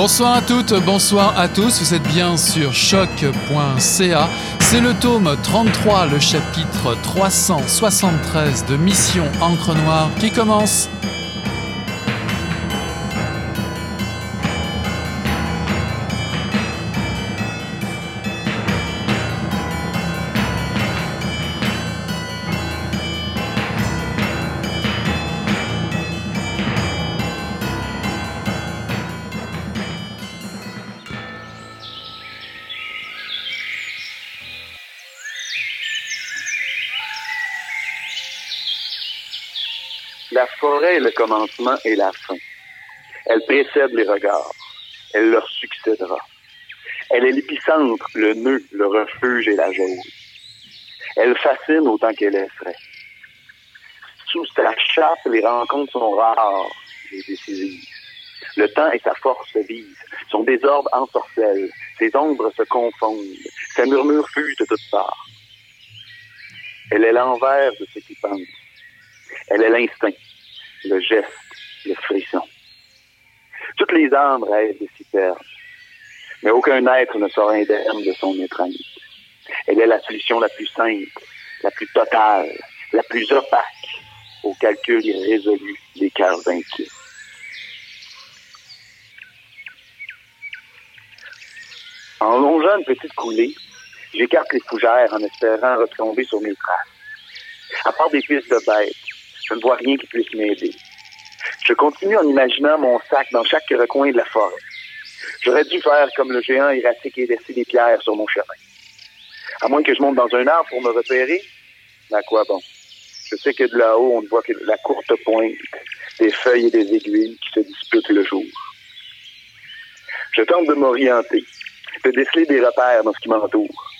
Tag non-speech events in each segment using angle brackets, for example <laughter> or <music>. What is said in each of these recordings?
Bonsoir à toutes, bonsoir à tous, vous êtes bien sur choc.ca. C'est le tome 33, le chapitre 373 de Mission Encre Noire qui commence. Est le commencement et la fin. Elle précède les regards. Elle leur succédera. Elle est l'épicentre, le nœud, le refuge et la jauge. Elle fascine autant qu'elle effraie. Sous sa chape, les rencontres sont rares et décisives. Le temps et sa force vive. Son désordre ensorcelle. Ses ombres se confondent. Ses murmures fusent de toutes parts. Elle est l'envers de ce qui pense. Elle est l'instinct, le geste, le frisson. Toutes les âmes rêvent de s'y perdre, mais aucun être ne sort indemne de son étreinte. Elle est la solution la plus simple, la plus totale, la plus opaque au calcul irrésolu des cœurs inquiets. En longeant une petite coulée, j'écarte les fougères en espérant retomber sur mes traces. À part des pistes de bêtes, je ne vois rien qui puisse m'aider. Je continue en imaginant mon sac dans chaque recoin de la forêt. J'aurais dû faire comme le géant erratique et laisser des pierres sur mon chemin. À moins que je monte dans un arbre pour me repérer, à quoi bon? Je sais que de là-haut, on ne voit que la courte pointe des feuilles et des aiguilles qui se disputent le jour. Je tente de m'orienter, de déceler des repères dans ce qui m'entoure.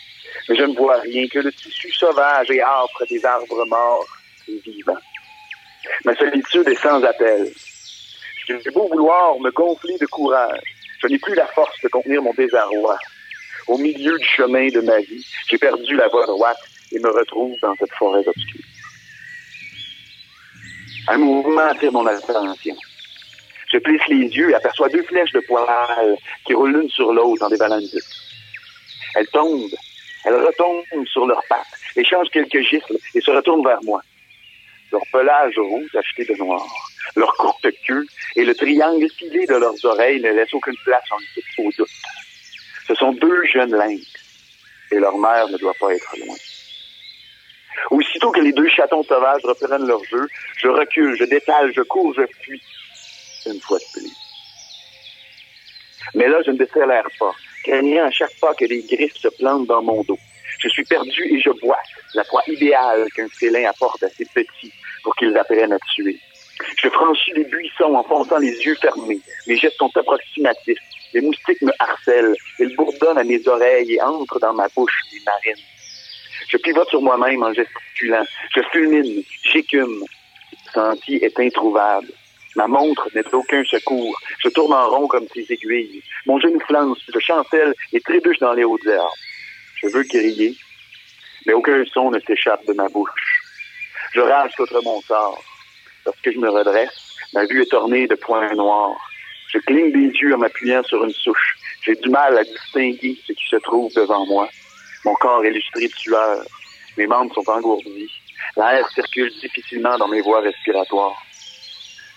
Mais je ne vois rien que le tissu sauvage et âpre des arbres morts et vivants. Ma solitude est sans appel. J'ai beau vouloir me gonfler de courage. Je n'ai plus la force de contenir mon désarroi. Au milieu du chemin de ma vie, j'ai perdu la voie droite et me retrouve dans cette forêt obscure. Un mouvement attire mon attention. Je plisse les yeux et aperçois deux flèches de poils qui roulent l'une sur l'autre en dévalant une Elles tombent, elles retombent sur leurs pattes, échangent quelques gifles et se retournent vers moi leur pelage rouge tacheté de noir, leur courte queue et le triangle filé de leurs oreilles ne laissent aucune place en au doute. Ce sont deux jeunes lynx et leur mère ne doit pas être loin. Aussitôt que les deux chatons sauvages reprennent leur jeu, je recule, je détale, je cours, je fuis. Une fois de plus. Mais là, je ne décélère pas, craignant à chaque pas que les griffes se plantent dans mon dos. Je suis perdu et je bois la proie idéale qu'un félin apporte à ses petits pour qu'ils apprennent à tuer. Je franchis les buissons en fonçant les yeux fermés. Mes gestes sont approximatifs. Les moustiques me harcèlent. Ils bourdonnent à mes oreilles et entrent dans ma bouche des marines. Je pivote sur moi-même en gesticulant. Je fulmine, j'écume. Le sentier est introuvable. Ma montre n'est aucun secours. Je tourne en rond comme ses aiguilles. Mon genou flanche, je chancelle et trébuche dans les hautes herbes. Je veux crier, mais aucun son ne s'échappe de ma bouche. Je rage contre mon sort. Lorsque je me redresse, ma vue est ornée de points noirs. Je cligne des yeux en m'appuyant sur une souche. J'ai du mal à distinguer ce qui se trouve devant moi. Mon corps est illustré de sueur. Mes membres sont engourdis. L'air circule difficilement dans mes voies respiratoires.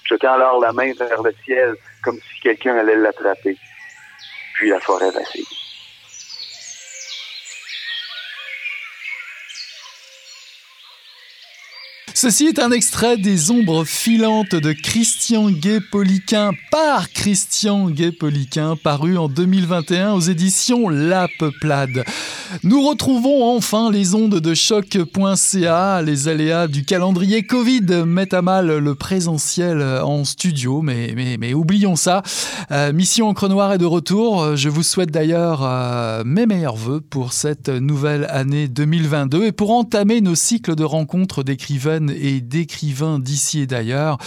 Je tends alors la main vers le ciel comme si quelqu'un allait l'attraper. Puis la forêt vacille. Ceci est un extrait des Ombres filantes de Christian Gay-Poliquin par Christian Gay-Poliquin, paru en 2021 aux éditions La Peuplade. Nous retrouvons enfin les ondes de choc.ca. Les aléas du calendrier Covid mettent à mal le présentiel en studio, mais, mais, mais oublions ça. Euh, Mission Encre Noire est de retour. Je vous souhaite d'ailleurs euh, mes meilleurs voeux pour cette nouvelle année 2022 et pour entamer nos cycles de rencontres d'écrivaines et d'écrivains d'ici et d'ailleurs.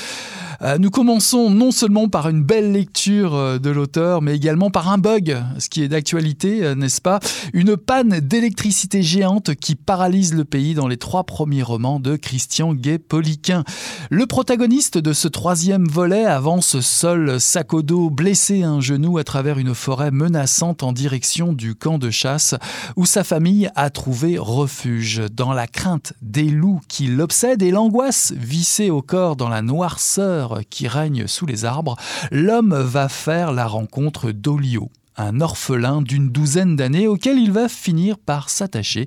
Euh, nous commençons non seulement par une belle lecture euh, de l'auteur, mais également par un bug, ce qui est d'actualité, euh, n'est-ce pas? Une panne d'électricité géante qui paralyse le pays dans les trois premiers romans de Christian Gay-Poliquin. Le protagoniste de ce troisième volet avance seul, sac au dos, blessé un genou à travers une forêt menaçante en direction du camp de chasse où sa famille a trouvé refuge. Dans la crainte des loups qui l'obsèdent et l'angoisse vissée au corps dans la noirceur qui règne sous les arbres, l'homme va faire la rencontre d'Olio, un orphelin d'une douzaine d'années auquel il va finir par s'attacher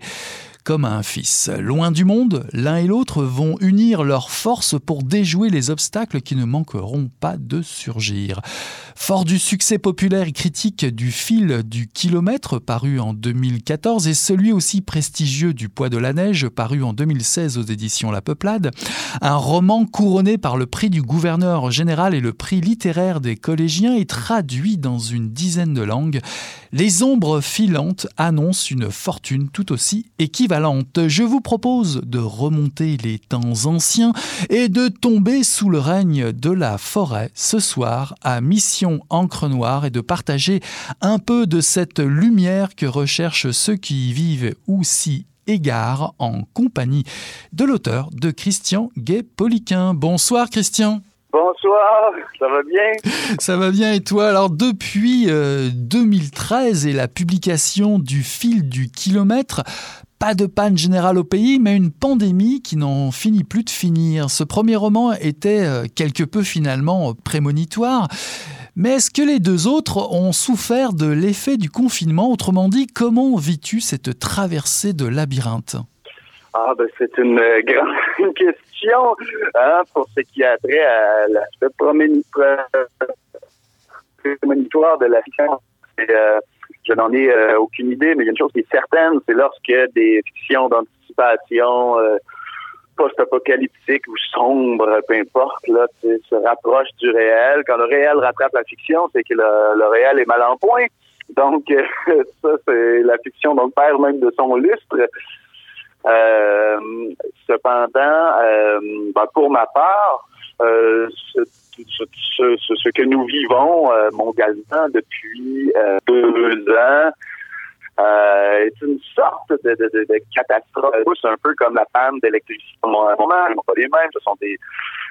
comme un fils. Loin du monde, l'un et l'autre vont unir leurs forces pour déjouer les obstacles qui ne manqueront pas de surgir. Fort du succès populaire et critique du fil du kilomètre paru en 2014 et celui aussi prestigieux du poids de la neige paru en 2016 aux éditions La Peuplade, un roman couronné par le prix du gouverneur général et le prix littéraire des collégiens est traduit dans une dizaine de langues. Les ombres filantes annoncent une fortune tout aussi équivalente. Je vous propose de remonter les temps anciens et de tomber sous le règne de la forêt ce soir à Mission Encre Noire et de partager un peu de cette lumière que recherchent ceux qui y vivent ou s'y égarent en compagnie de l'auteur de Christian Gay-Poliquin. Bonsoir Christian. Bonsoir, ça va bien? Ça va bien et toi? Alors depuis 2013 euh, et la publication du fil du kilomètre, pas de panne générale au pays, mais une pandémie qui n'en finit plus de finir. Ce premier roman était euh, quelque peu finalement prémonitoire. Mais est-ce que les deux autres ont souffert de l'effet du confinement? Autrement dit, comment vis-tu cette traversée de labyrinthe? Ah, ben, c'est une euh, <laughs> grande question hein, pour ce qui a trait à l'aspect prémonitoire de la fiction. Euh, je n'en ai euh, aucune idée, mais il y a une chose qui est certaine, c'est lorsque des fictions d'anticipation post-apocalyptiques ou sombres, peu importe, là, se rapprochent du réel. Quand le réel rattrape la fiction, c'est que le, réel est mal en point. Donc, <laughs> ça, c'est la fiction donc perd même de son lustre. Euh, cependant, euh, ben, pour ma part, euh, ce, que nous vivons mondialement depuis deux ans est une sorte de, de, de, de catastrophe. C'est un peu comme la panne d'électricité. Moment, pas les mêmes. Ce sont des,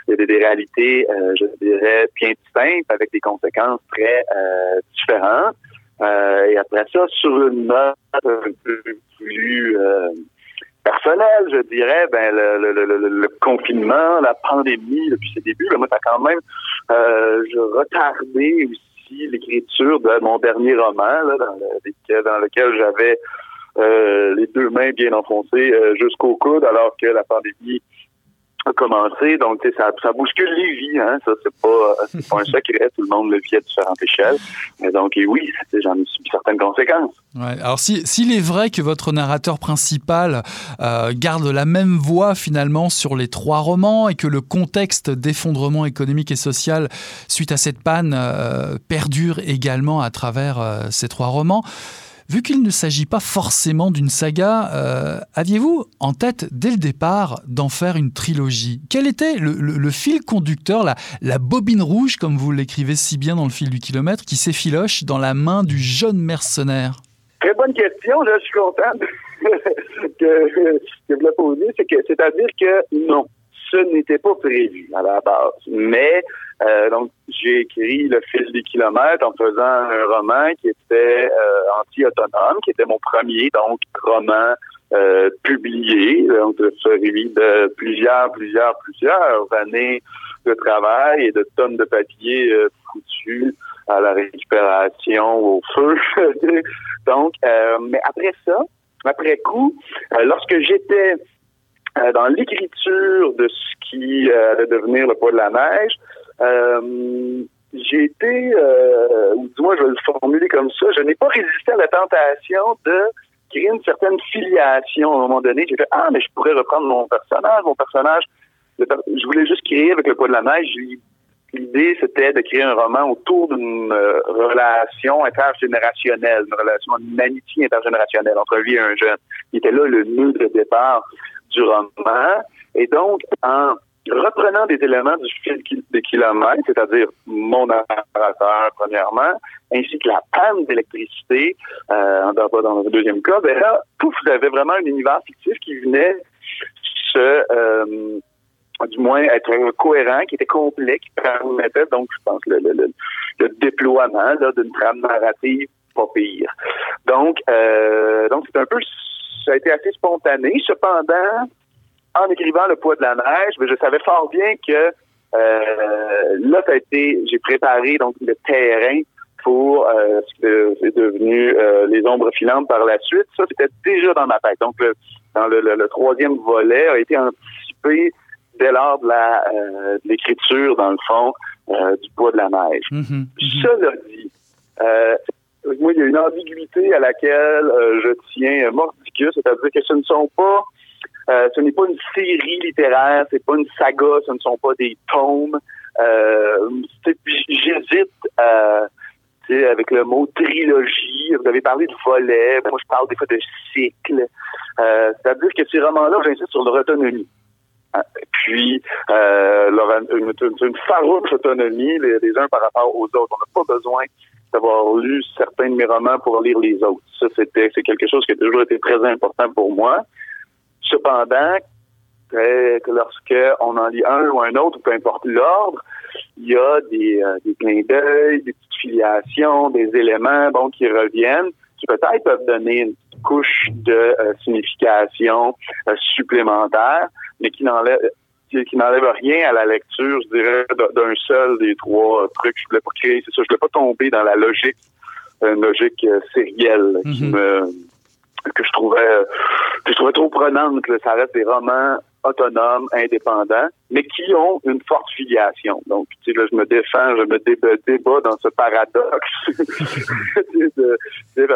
des, réalités, je dirais, bien distinctes, avec des conséquences très différentes. et après ça, sur une note un peu plus personnel, je dirais, ben le, le, le, le, confinement, la pandémie depuis ses débuts, ben, moi, ça quand même euh, retardé aussi l'écriture de mon dernier roman, le, dans lequel j'avais euh, les deux mains bien enfoncées euh, jusqu'au coude, alors que la pandémie commencé. Donc, ça, ça bouscule les vies. Hein? Ça, c'est pas, c'est pas un secret. Tout le monde le vit à différentes échelles. Mais donc, oui, j'en ai subi certaines conséquences. Ouais. Alors, s'il si, est vrai que votre narrateur principal euh, garde la même voix finalement sur les trois romans et que le contexte d'effondrement économique et social suite à cette panne euh, perdure également à travers euh, ces trois romans, Vu qu'il ne s'agit pas forcément d'une saga, euh, aviez-vous en tête dès le départ d'en faire une trilogie? Quel était le, fil conducteur, la, bobine rouge, comme vous l'écrivez si bien dans le fil du kilomètre, qui s'effiloche dans la main du jeune mercenaire? Très bonne question, je suis content <laughs> que, vous la posiez. C'est-à-dire que non, ce n'était pas prévu à la base. Mais euh, donc, j'ai écrit Le fil des kilomètres en faisant un roman qui était euh, anti-autonome, qui était mon premier donc roman euh, publié, donc suivi de plusieurs, plusieurs, plusieurs années de travail et de tonnes de papier euh, foutus à la récupération au <laughs> feu. donc, euh, mais après ça, après coup, euh, lorsque j'étais dans l'écriture de ce qui allait devenir le poids de la neige, euh, j'ai été, euh, ou du moins je vais le formuler comme ça, je n'ai pas résisté à la tentation de créer une certaine filiation à un moment donné. J'ai fait, ah, mais je pourrais reprendre mon personnage, mon personnage. je voulais juste créer avec le poids de la neige. L'idée, c'était de créer un roman autour d'une euh, relation intergénérationnelle, une relation, une amitié intergénérationnelle entre lui et un jeune. Il était là le nœud de départ du roman. Et donc, en reprenant des éléments du fil des kilomètres, c'est-à-dire mon narrateur, premièrement, ainsi que la panne d'électricité, euh, dans le deuxième cas, ben là, pouf, avez vraiment un univers fictif qui venait se, euh, du moins, être cohérent, qui était complet, qui permettait donc, je pense, le, déploiement d'une trame narrative pas pire. Donc, euh, donc c'est un peu, ça a été assez spontané. Cependant, en écrivant Le poids de la neige, mais je savais fort bien que euh, là, ça a été, j'ai préparé donc le terrain pour euh, ce que c'est devenu euh, les ombres filantes par la suite. Ça, c'était déjà dans ma tête. Donc, le, dans le, le, troisième volet a été anticipé dès lors de la de l'écriture, dans le fond, du poids de la neige. Mm-hmm, mm-hmm. Cela dit, moi, il y a une ambiguïté à laquelle je tiens mordicus, c'est-à-dire que ce ne sont pas euh, ce n'est pas une série littéraire, c'est pas une saga, ce ne sont pas des tomes. Euh, J'hésite euh, avec le mot trilogie. Vous avez parlé de volet. Moi, je parle des fois de cycle. Euh, C'est-à-dire que ces romans-là, j'insiste sur leur autonomie. Euh, puis, euh, leur, une, une, farouche autonomie les, les, uns par rapport aux autres. On n'a pas besoin d'avoir lu certains de mes romans pour lire les autres. Ça, c'était c'est quelque chose qui a toujours été très important pour moi. Cependant, que lorsque on en lit un ou un autre, peu importe l'ordre, il y a des, euh, des clins d'œil, des petites filiations, des éléments bon qui reviennent, qui peut-être peuvent donner une couche de euh, signification euh, supplémentaire, mais qui n'enlève qui, n'enlève rien à la lecture, je dirais, d'un seul des trois trucs. Je voulais pas créer, c'est ça, je voulais pas tomber dans la logique, une logique sérielle qui mm-hmm. me que je trouvais que je trouvais trop prenante. Ça reste des romans autonomes, indépendants, mais qui ont une forte filiation. Donc, tu sais, là, je me défends, je me débat, dans ce paradoxe <laughs> de, et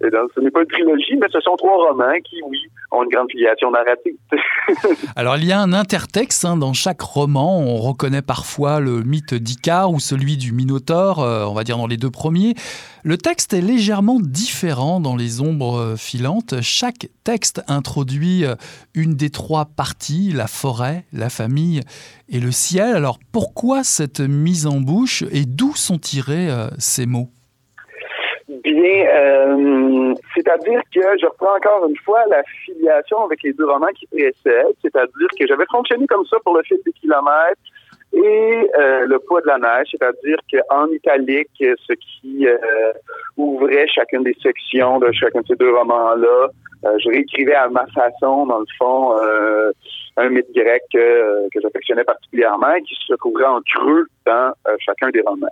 ce n'est pas une trilogie, mais ce sont trois romans qui, oui, ont une grande filiation narrative. <laughs> Alors, il y a un intertexte hein, dans chaque roman. On reconnaît parfois le mythe d'Icare ou celui du Minotaure, euh, on va dire dans les deux premiers. Le texte est légèrement différent dans les ombres filantes. Chaque texte introduit euh, une des trois parties, la forêt, la famille et le ciel. Alors, pourquoi cette mise en bouche et d'où sont tirés euh, ces mots? Bien, euh, c'est-à-dire que je reprends encore une fois la filiation avec les deux romans qui précèdent, c'est-à-dire que j'avais fonctionné comme ça pour le fil des kilomètres et euh, le poids de la neige, c'est-à-dire qu'en italique, ce qui euh, ouvrait chacune des sections de chacun de ces deux romans-là, je réécrivais à ma façon, dans le fond, un mythe grec que j'affectionnais particulièrement, qui se trouverait en creux dans chacun des romans.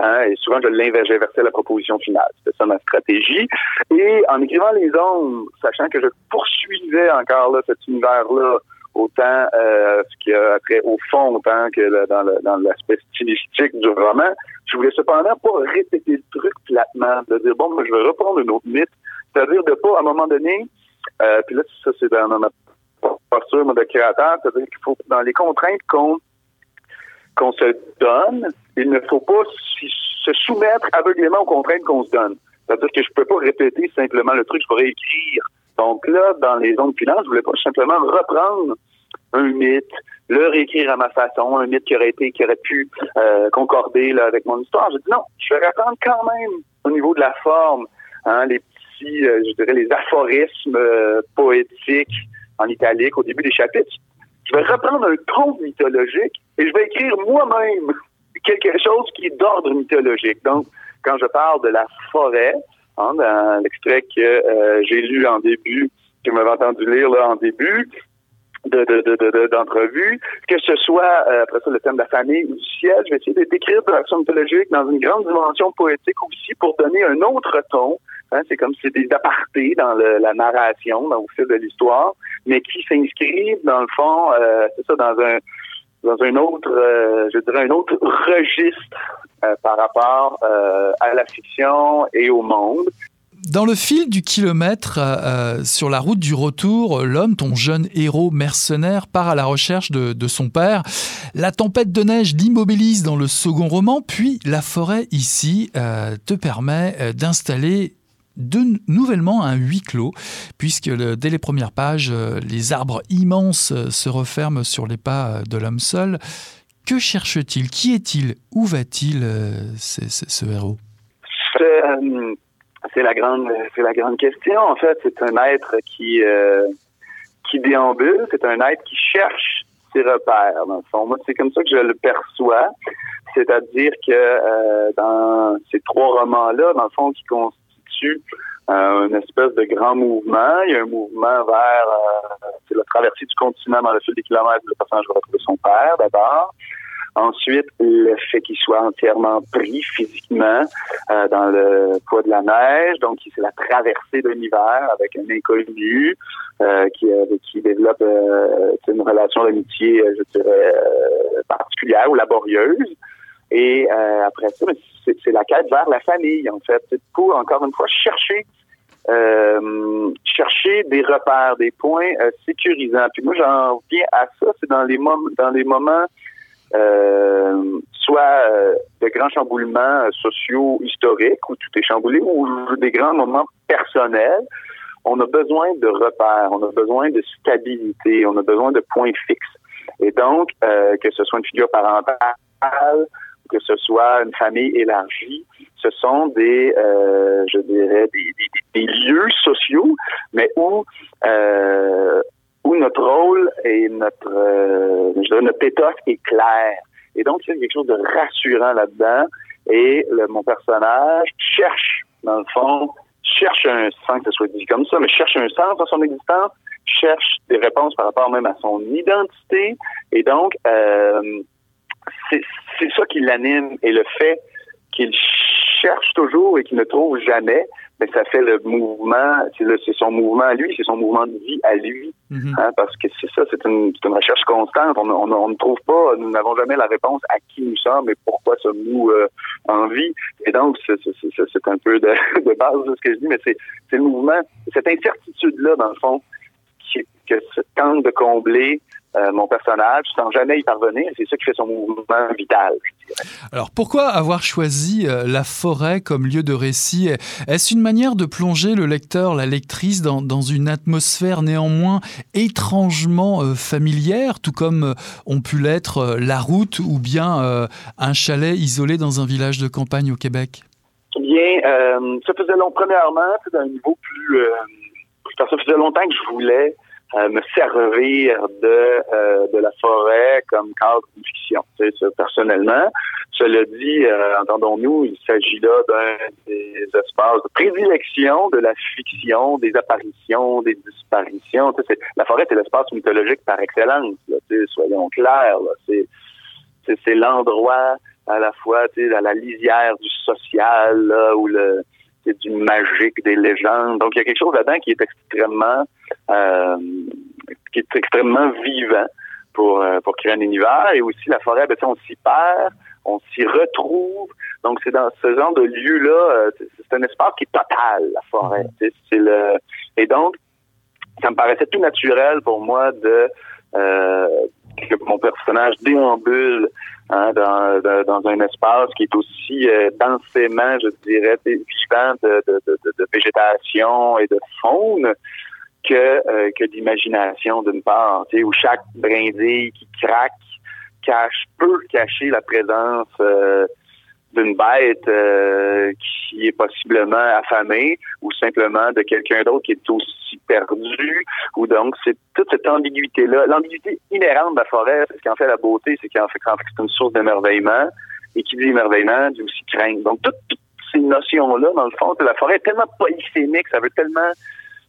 Hein, et souvent, je l'inversais la proposition finale. C'était ça ma stratégie. Et en écrivant Les Ombres, sachant que je poursuivais encore cet univers-là, autant euh, ce qui a trait au fond, autant que dans, l'aspect stylistique du roman, je voulais cependant pas répéter le truc platement, de dire, bon, moi, je vais reprendre une autre mythe, c'est-à-dire de pas, à un moment donné, euh, puis là, ça, c'est dans ma posture de créateur, c'est-à dire qu'il faut, dans les contraintes qu'on se donne, il ne faut pas se soumettre aveuglément aux contraintes qu'on se donne. C'est-à-dire que je ne peux pas répéter simplement le truc, je pourrais écrire. Donc là, dans les zones finances, je voulais pas simplement reprendre un mythe, le réécrire à ma façon, un mythe qui aurait été, qui aurait pu euh, concorder avec mon histoire. J'ai dit non, je vais reprendre quand même au niveau de la forme, hein, les petits, euh, je dirais, les aphorismes euh, poétiques en italique au début des chapitres. Je vais reprendre un ton mythologique et je vais écrire moi-même quelque chose qui est d'ordre mythologique. Donc, quand je parle de la forêt, hein, dans l'extrait que euh, j'ai lu en début, que vous m'avez entendu lire en début d'entrevue, de, que ce soit euh, après ça le thème de la famille ou du ciel, je vais essayer de décrire de l'action mythologique dans une grande dimension poétique aussi pour donner un autre ton. Hein, c'est comme si c'était des apartés dans la narration, dans le fil de l'histoire, mais qui s'inscrivent dans le fond, euh, c'est ça, dans un dans un autre, euh, je dirais un autre registre euh, par rapport euh, à la fiction et au monde. Dans le fil du kilomètre, sur la route du retour, l'homme, ton jeune héros mercenaire, part à la recherche de, de son père. La tempête de neige l'immobilise dans le second roman, puis la forêt ici te permet d'installer de, nouvellement un huis clos, puisque dès les premières pages, les arbres immenses se referment sur les pas de l'homme seul. Que cherche-t-il? Qui est-il? Où va-t-il, ce héros? C'est la grande, c'est la grande question. En fait, c'est un être qui qui déambule, c'est un être qui cherche ses repères, dans le fond. Moi, c'est comme ça que je le perçois. C'est-à-dire que euh, dans ces trois romans-là, dans le fond, qui euh, une espèce de grand mouvement, il y a un mouvement vers euh, la traversée du continent dans le fil des kilomètres, le personnage va retrouver son père d'abord. Ensuite, le fait qu'il soit entièrement pris physiquement euh, dans le poids de la neige, donc c'est la traversée de l'hiver avec un inconnu qui, développe une relation d'amitié, je dirais, particulière ou laborieuse. Et après ça, c'est la quête vers la famille, en fait. Pour, encore une fois, chercher chercher des repères, des points sécurisants. Puis moi, j'en viens à ça, c'est dans les moments dans les moments euh, soit euh, de grands chamboulements sociaux historiques où tout est chamboulé ou des grands moments personnels. On a besoin de repères, on a besoin de stabilité, on a besoin de points fixes. Et donc, euh, que ce soit une figure parentale, que ce soit une famille élargie, ce sont des, je dirais, des, lieux sociaux, mais où où notre rôle et notre, euh, notre est clair. Et donc, il y a quelque chose de rassurant là-dedans. Et mon personnage cherche, dans le fond, cherche un sens, que ce soit dit comme ça, mais cherche un sens dans son existence, cherche des réponses par rapport même à son identité. Et donc, euh, c'est ça qui l'anime et le fait qu'il cherche toujours et qu'il ne trouve jamais, mais ça fait le mouvement, c'est son mouvement à lui, c'est son mouvement de vie à lui. Mhm. hein, parce que c'est ça, c'est une, une, recherche constante. On, on, on, ne trouve pas, nous n'avons jamais la réponse à qui nous sommes et pourquoi sommes-nous euh, en vie. Et donc, c'est un peu de, <laughs> de, base de ce que je dis, mais c'est le mouvement, cette incertitude-là, dans le fond, qui, que tente de combler euh, mon personnage sans jamais y parvenir. C'est ça qui fait son mouvement vital. Alors pourquoi avoir choisi euh, la forêt comme lieu de récit? Est-ce une manière de plonger le lecteur, la lectrice dans, dans une atmosphère néanmoins étrangement euh, familière, tout comme ont pu l'être la route ou bien un chalet isolé dans un village de campagne au Québec? Bien, ça faisait long, premièrement, d'un niveau plus... ça faisait longtemps que je voulais euh, me servir de euh, de la forêt comme cadre de fiction. Tu sais, personnellement, cela dit, euh, entendons-nous, il s'agit là d'un des espaces de prédilection de la fiction, des apparitions, des disparitions. Tu sais, la forêt, c'est l'espace mythologique par excellence. Là, tu sais, soyons clairs. C'est l'endroit à la fois, tu sais, à la lisière du social, là, où le c'est du magique, des légendes. Donc, il y a quelque chose là-dedans qui est extrêmement, euh, qui est extrêmement vivant pour, euh, pour créer un univers. Et aussi, la forêt, ben, on s'y perd, on s'y retrouve. Donc, c'est dans ce genre de lieu-là, euh, c'est un espace qui est total, la forêt. Mm-hmm. C'est le, et donc, ça me paraissait tout naturel pour moi de, que mon personnage déambule hein, dans, dans, un espace qui est aussi euh, densément, je dirais, vivant de, de, végétation et de faune que, euh, que d'imagination d'une part, où chaque brindille qui craque cache peut cacher la présence euh, d'une bête qui est possiblement affamée simplement de quelqu'un d'autre qui est aussi perdu ou donc c'est toute cette ambiguïté là l'ambiguïté inhérente de la forêt ce qui en fait la beauté c'est qu'en fait, fait c'est une source d'émerveillement et qui dit émerveillement dit aussi crainte. Donc toutes, ces notions là dans le fond la forêt est tellement polysémique ça veut tellement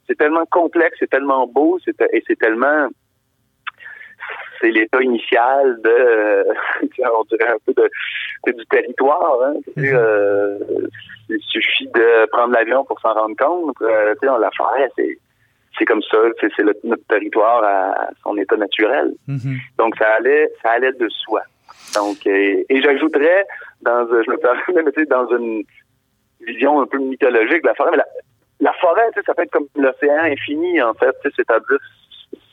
c'est tellement complexe c'est tellement beau c'est et c'est tellement c'est l'état initial de, euh, <laughs> on dirait un peu de, du territoire. Hein. Mhm. Euh, il suffit de prendre l'avion pour s'en rendre compte. Euh, la forêt, c'est c'est comme ça, c'est notre territoire à son état naturel. Mhm. Donc ça allait, ça allait de soi. Donc et, j'ajouterais dans, je me permets, <laughs> dans une vision un peu mythologique de la forêt, mais la, forêt, ça peut être comme l'océan infini en fait, c'est-à-dire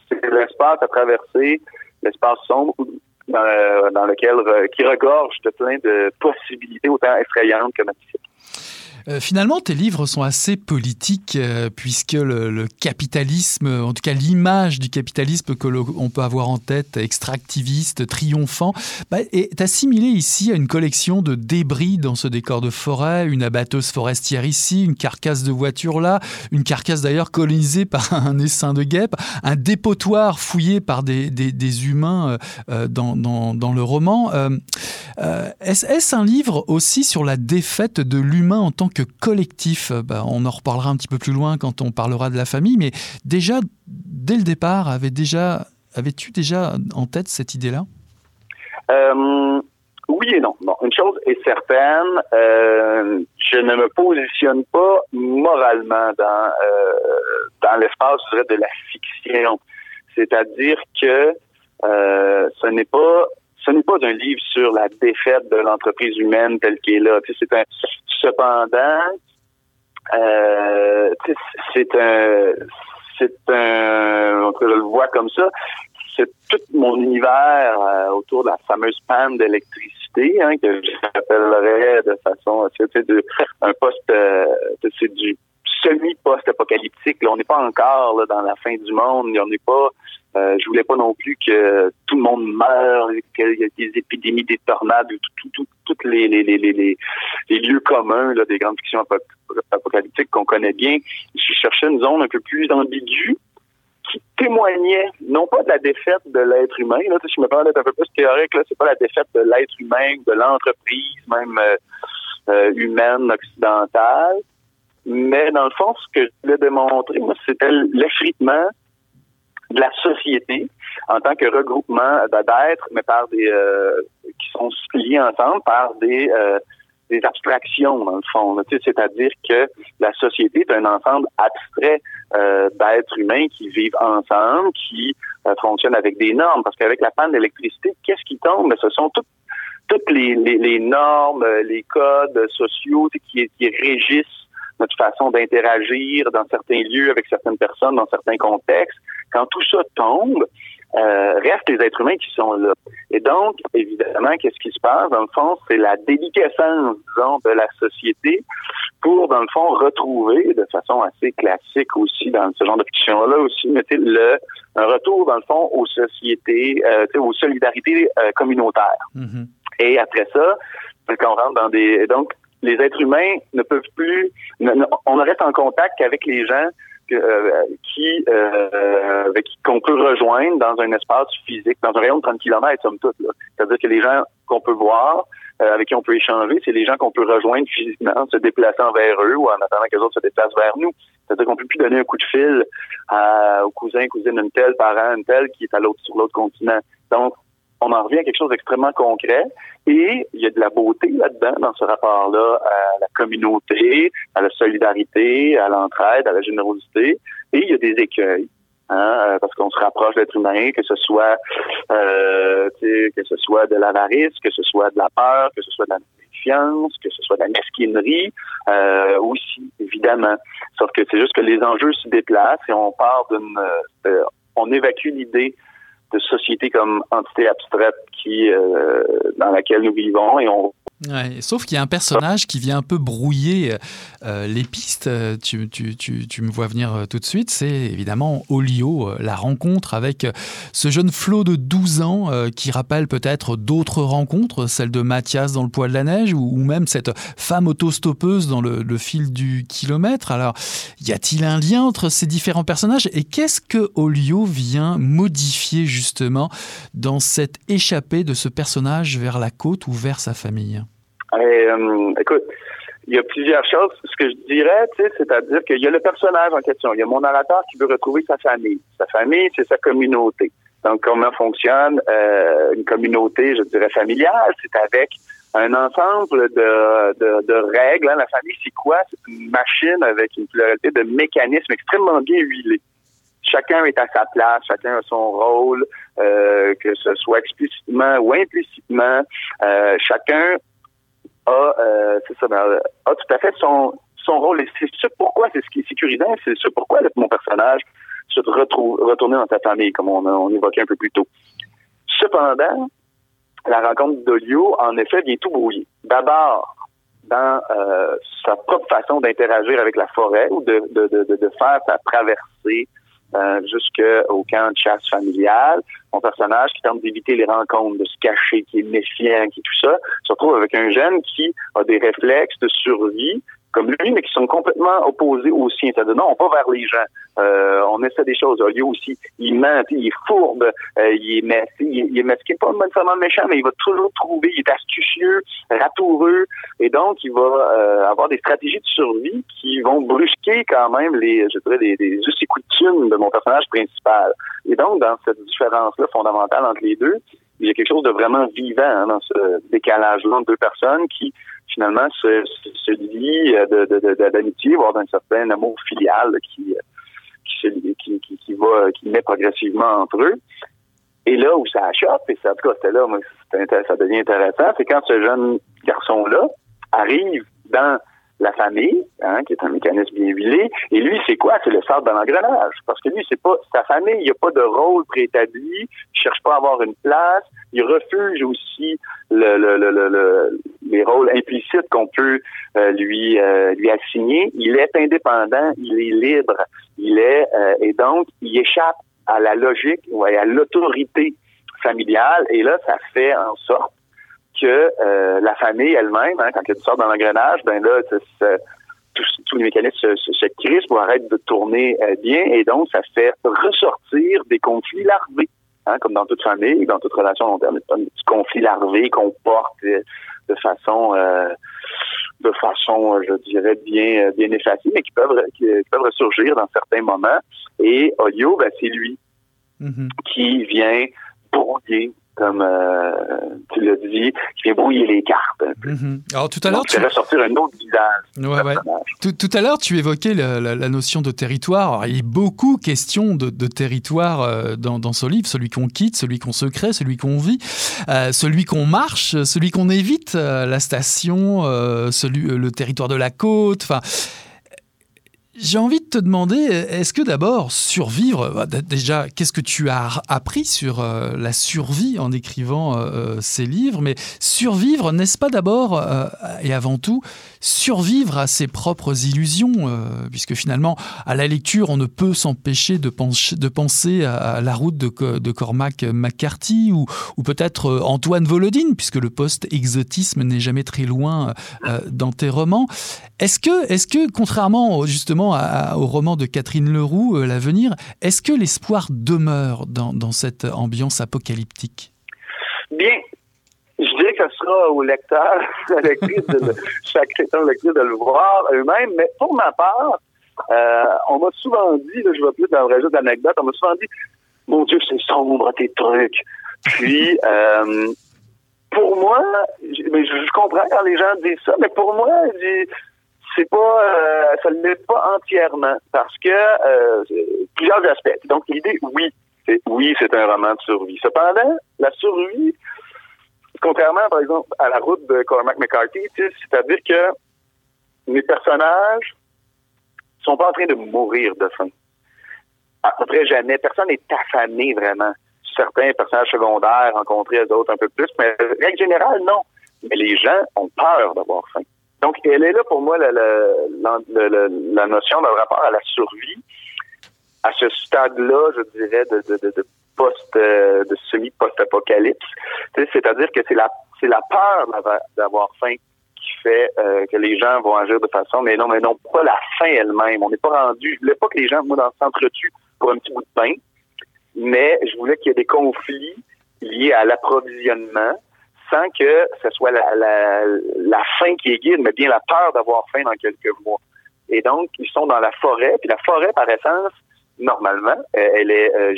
c'est l'espace à traverser l'espace sombre dans, lequel qui regorge de plein de possibilités autant effrayantes que magnifiques. Euh, finalement, tes livres sont assez politiques euh, puisque le, capitalisme, en tout cas l'image du capitalisme que l'on peut avoir en tête, extractiviste, triomphant, bah, est assimilée ici à une collection de débris dans ce décor de forêt, une abatteuse forestière ici, une carcasse de voiture là, une carcasse d'ailleurs colonisée par <laughs> un essaim de guêpes, un dépotoir fouillé par des, humains euh, dans, le roman. Est-ce un livre aussi sur la défaite de l'humain en tant que collectif? Euh, bah, on en reparlera un petit peu plus loin quand on parlera de la famille, mais déjà, dès le départ, avais-tu déjà en tête cette idée-là? Euh, Oui et non. Une chose est certaine, euh, je ne me positionne pas moralement dans l'espace de la fiction. C'est-à-dire que ce n'est pas ce n'est pas un livre sur la défaite de l'entreprise humaine telle qu'elle est là. C'est un, cependant, euh, c'est un, c'est un, on le voit comme ça. C'est tout mon univers euh, autour de la fameuse panne d'électricité hein, que j'appellerais de façon, c'est un poste, euh, c'est du semi-post-apocalyptique. On n'est pas encore là, dans la fin du monde. On n'est pas. Euh, je voulais pas non plus que tout le monde meure, qu'il y ait des épidémies, des tornades, tous les, les, les, les, les lieux communs là, des grandes fictions apocalyptiques qu'on connaît bien. Je cherchais une zone un peu plus ambiguë qui témoignait non pas de la défaite de l'être humain. Là, si je me parle d'être un peu plus théorique, là, c'est pas la défaite de l'être humain, de l'entreprise, même euh, euh, humaine occidentale, mais dans le fond, ce que je voulais démontrer, moi, c'était l'effritement de la société en tant que regroupement d'êtres, mais par des euh, qui sont liés ensemble par des euh, des abstractions dans le fond. C'est-à-dire que la société est un ensemble abstrait euh, d'êtres humains qui vivent ensemble, qui fonctionnent avec des normes. Parce qu'avec la panne d'électricité, qu'est-ce qui tombe? ce sont toutes toutes les, les, normes, les codes sociaux qui, qui régissent notre façon d'interagir dans certains lieux avec certaines personnes, dans certains contextes. Quand tout ça tombe, euh, restent les êtres humains qui sont là. Et donc, évidemment, qu'est-ce qui se passe? Dans le fond, c'est la déliquescence, disons, de la société pour, dans le fond, retrouver de façon assez classique aussi dans ce genre de fiction-là aussi, mettez le un retour, dans le fond, aux sociétés, euh, aux solidarités euh, communautaires. Mm-hmm. Et après ça, quand on rentre dans des... Donc, les êtres humains ne peuvent plus, on reste en contact qu'avec les gens euh, qui euh, qu'on peut rejoindre dans un espace physique, dans un rayon de 30 km, somme toute. C'est-à-dire que les gens qu'on peut voir, euh, avec qui on peut échanger, c'est les gens qu'on peut rejoindre physiquement, se déplaçant vers eux ou en attendant que les autres se déplacent vers nous. C'est-à-dire qu'on peut plus donner un coup de fil à, au cousin, cousine d'un tel, parent, un tel qui est à l'autre sur l'autre continent. Donc, on en revient à quelque chose d'extrêmement concret et il y a de la beauté là-dedans, dans ce rapport-là, à la communauté, à la solidarité, à l'entraide, à la générosité, et il y a des écueils. Hein, euh, parce qu'on se rapproche d'être humain, que ce soit euh, que ce soit de l'avarice, que ce soit de la peur, que ce soit de la méfiance, que ce soit de la mesquinerie, euh, aussi, évidemment. Sauf que c'est juste que les enjeux se déplacent et on part d'une on évacue l'idée de société comme entité abstraite qui euh, dans laquelle nous vivons et on Sauf qu'il y a un personnage qui vient un peu brouiller euh, les pistes. Tu, me vois venir euh, tout de suite. C'est évidemment Olio, euh, la rencontre avec ce jeune Flo de 12 ans qui rappelle peut-être d'autres rencontres, celle de Mathias dans le poids de la neige ou, ou même cette femme autostoppeuse dans le, le, fil du kilomètre. Alors, y a-t-il un lien entre ces différents personnages et qu'est-ce que Olio vient modifier justement dans cette échappée de ce personnage vers la côte ou vers sa famille? Euh, écoute, il y a plusieurs choses. Ce que je dirais, c'est-à-dire qu'il y a le personnage en question. Il y a mon narrateur qui veut retrouver sa famille. Sa famille, c'est sa communauté. Donc, comment fonctionne euh, une communauté, je dirais, familiale? C'est avec un ensemble de, règles. Hein. La famille, c'est quoi? C'est une machine avec une pluralité de mécanismes extrêmement bien huilés. Chacun est à sa place, chacun a son rôle, euh, que ce soit explicitement ou implicitement. Chacun a, euh, c'est ça, ben, a tout à fait son, son rôle. Et c'est ça pourquoi c'est ce qui est sécurisant, c'est ça pourquoi mon personnage se retrouve retourner dans sa famille, comme on, on évoquait un peu plus tôt. Cependant, la rencontre d'Olio, en effet, vient tout brouiller. D'abord, dans euh, sa propre façon d'interagir avec la forêt ou de, de, de, de faire sa traversée euh, jusqu'au camp de chasse familiale. Mon personnage qui tente d'éviter les rencontres, de se cacher, qui est méfiant, qui tout ça, se retrouve avec un jeune qui a des réflexes de survie comme lui, mais qui sont complètement opposés aux siens. C'est-à-dire, non, on va vers les gens. Euh, on essaie des choses. Lui aussi, il ment, il est fourbe, euh, il est mesquin, il, est mesquin, pas nécessairement méchant, mais il va toujours trouver, il est astucieux, ratoureux, et donc il va euh, avoir des stratégies de survie qui vont brusquer quand même les, je dirais, les, les us et coutumes de mon personnage principal. Et donc, dans cette différence-là fondamentale entre les deux, il y a quelque chose de vraiment vivant hein, dans ce décalage-là entre deux personnes qui finalement se, se, lie d'amitié, voire d'un certain amour filial qui, qui, qui, qui, va, qui naît progressivement entre eux. Et là où ça achoppe, et ça, en tout cas, c'était là, moi, ça devient intéressant, c'est quand ce jeune garçon-là arrive dans la famille, hein, qui est un mécanisme bien huilé. Et lui, c'est quoi? C'est le sort dans l'engrenage. Parce que lui, c'est pas sa famille, il n'y a pas de rôle préétabli, il cherche pas à avoir une place, il refuse aussi le, le, le, les rôles implicites qu'on peut euh, lui euh, lui assigner. Il est indépendant, il est libre, il est euh, et donc il échappe à la logique ou à l'autorité familiale. Et là, ça fait en sorte que euh, la famille elle-même, hein, quand elle sort dans l'engrenage, ben là, tous les mécanismes se, se, se crissent pour arrêter de tourner euh, bien et donc ça fait ressortir des conflits larvés. Hein, comme dans toute famille, dans toute relation long terme, des conflits larvés qu'on porte euh, de façon de façon, je dirais, bien bien effacée, mais qui peuvent qui, peuvent ressurgir dans certains moments. Et Olio, ben, c'est lui mm-hmm. qui vient brouiller comme euh, tu l'as dit, qui vient brouiller les cartes. Mhm. Alors tout à l'heure, tu ressortir un autre visage. Ouais, ouais. Tout, tout, à l'heure, tu évoquais la, la, la, notion de territoire. Alors, il y a beaucoup question de, de territoire euh, dans, dans, ce livre, celui qu'on quitte, celui qu'on se crée, celui qu'on vit, euh, celui qu'on marche, celui qu'on évite, la station, celui, le territoire de la côte. Enfin, j'ai envie te demander, est-ce que d'abord survivre, bah, déjà, qu'est-ce que tu as appris sur euh, la survie en écrivant euh, euh, ces livres Mais survivre, n'est-ce pas d'abord et avant tout survivre à ses propres illusions Puisque finalement, à la lecture, on ne peut s'empêcher de, penser à, la route de, Cormac McCarthy ou, peut-être Antoine Volodine, puisque le post-exotisme n'est jamais très loin dans tes romans. Est-ce que, est que, contrairement justement au roman de Catherine Leroux, euh, L'avenir. Est-ce que l'espoir demeure dans, dans, cette ambiance apocalyptique? Bien. Je dirais que ce sera au lecteur, <laughs> à lectrice de, <laughs> chaque lecteur de le voir eux-mêmes, mais pour ma part, euh, on m'a souvent dit, là, je vais plus dans le registre d'anecdotes, on m'a souvent dit Mon Dieu, c'est sombre tes trucs. Puis <laughs> euh, pour moi, je, je, comprends quand les gens disent ça, mais pour moi, c'est pas, euh, ça ne l'est pas entièrement parce que euh, plusieurs aspects. Donc l'idée, oui, c'est oui, c'est un roman de survie. Cependant, la survie, contrairement par exemple à la route de Cormac McCarthy, c'est-à-dire que mes personnages sont pas en train de mourir de faim. À peu près jamais. Personne n'est affamé vraiment. Certains personnages secondaires rencontrés, d'autres un peu plus, mais règle générale, non. Mais les gens ont peur d'avoir faim. Donc, elle est là pour moi, la, la, la, la notion d'un rapport à la survie. À ce stade-là, je dirais, de, de, de, post, euh, de semi-post-apocalypse. C'est-à-dire que c'est la, c'est la peur d'avoir faim qui fait euh, que les gens vont agir de façon, mais non, mais non, pas la faim elle-même. On n'est pas rendu, je voulais pas que les gens, moi, s'entretuent pour un petit bout de pain, mais je voulais qu'il y ait des conflits liés à l'approvisionnement, sans que ce soit la, la, la faim qui est guide, mais bien la peur d'avoir faim dans quelques mois. Et donc, ils sont dans la forêt, puis la forêt, par essence, normalement, elle est euh,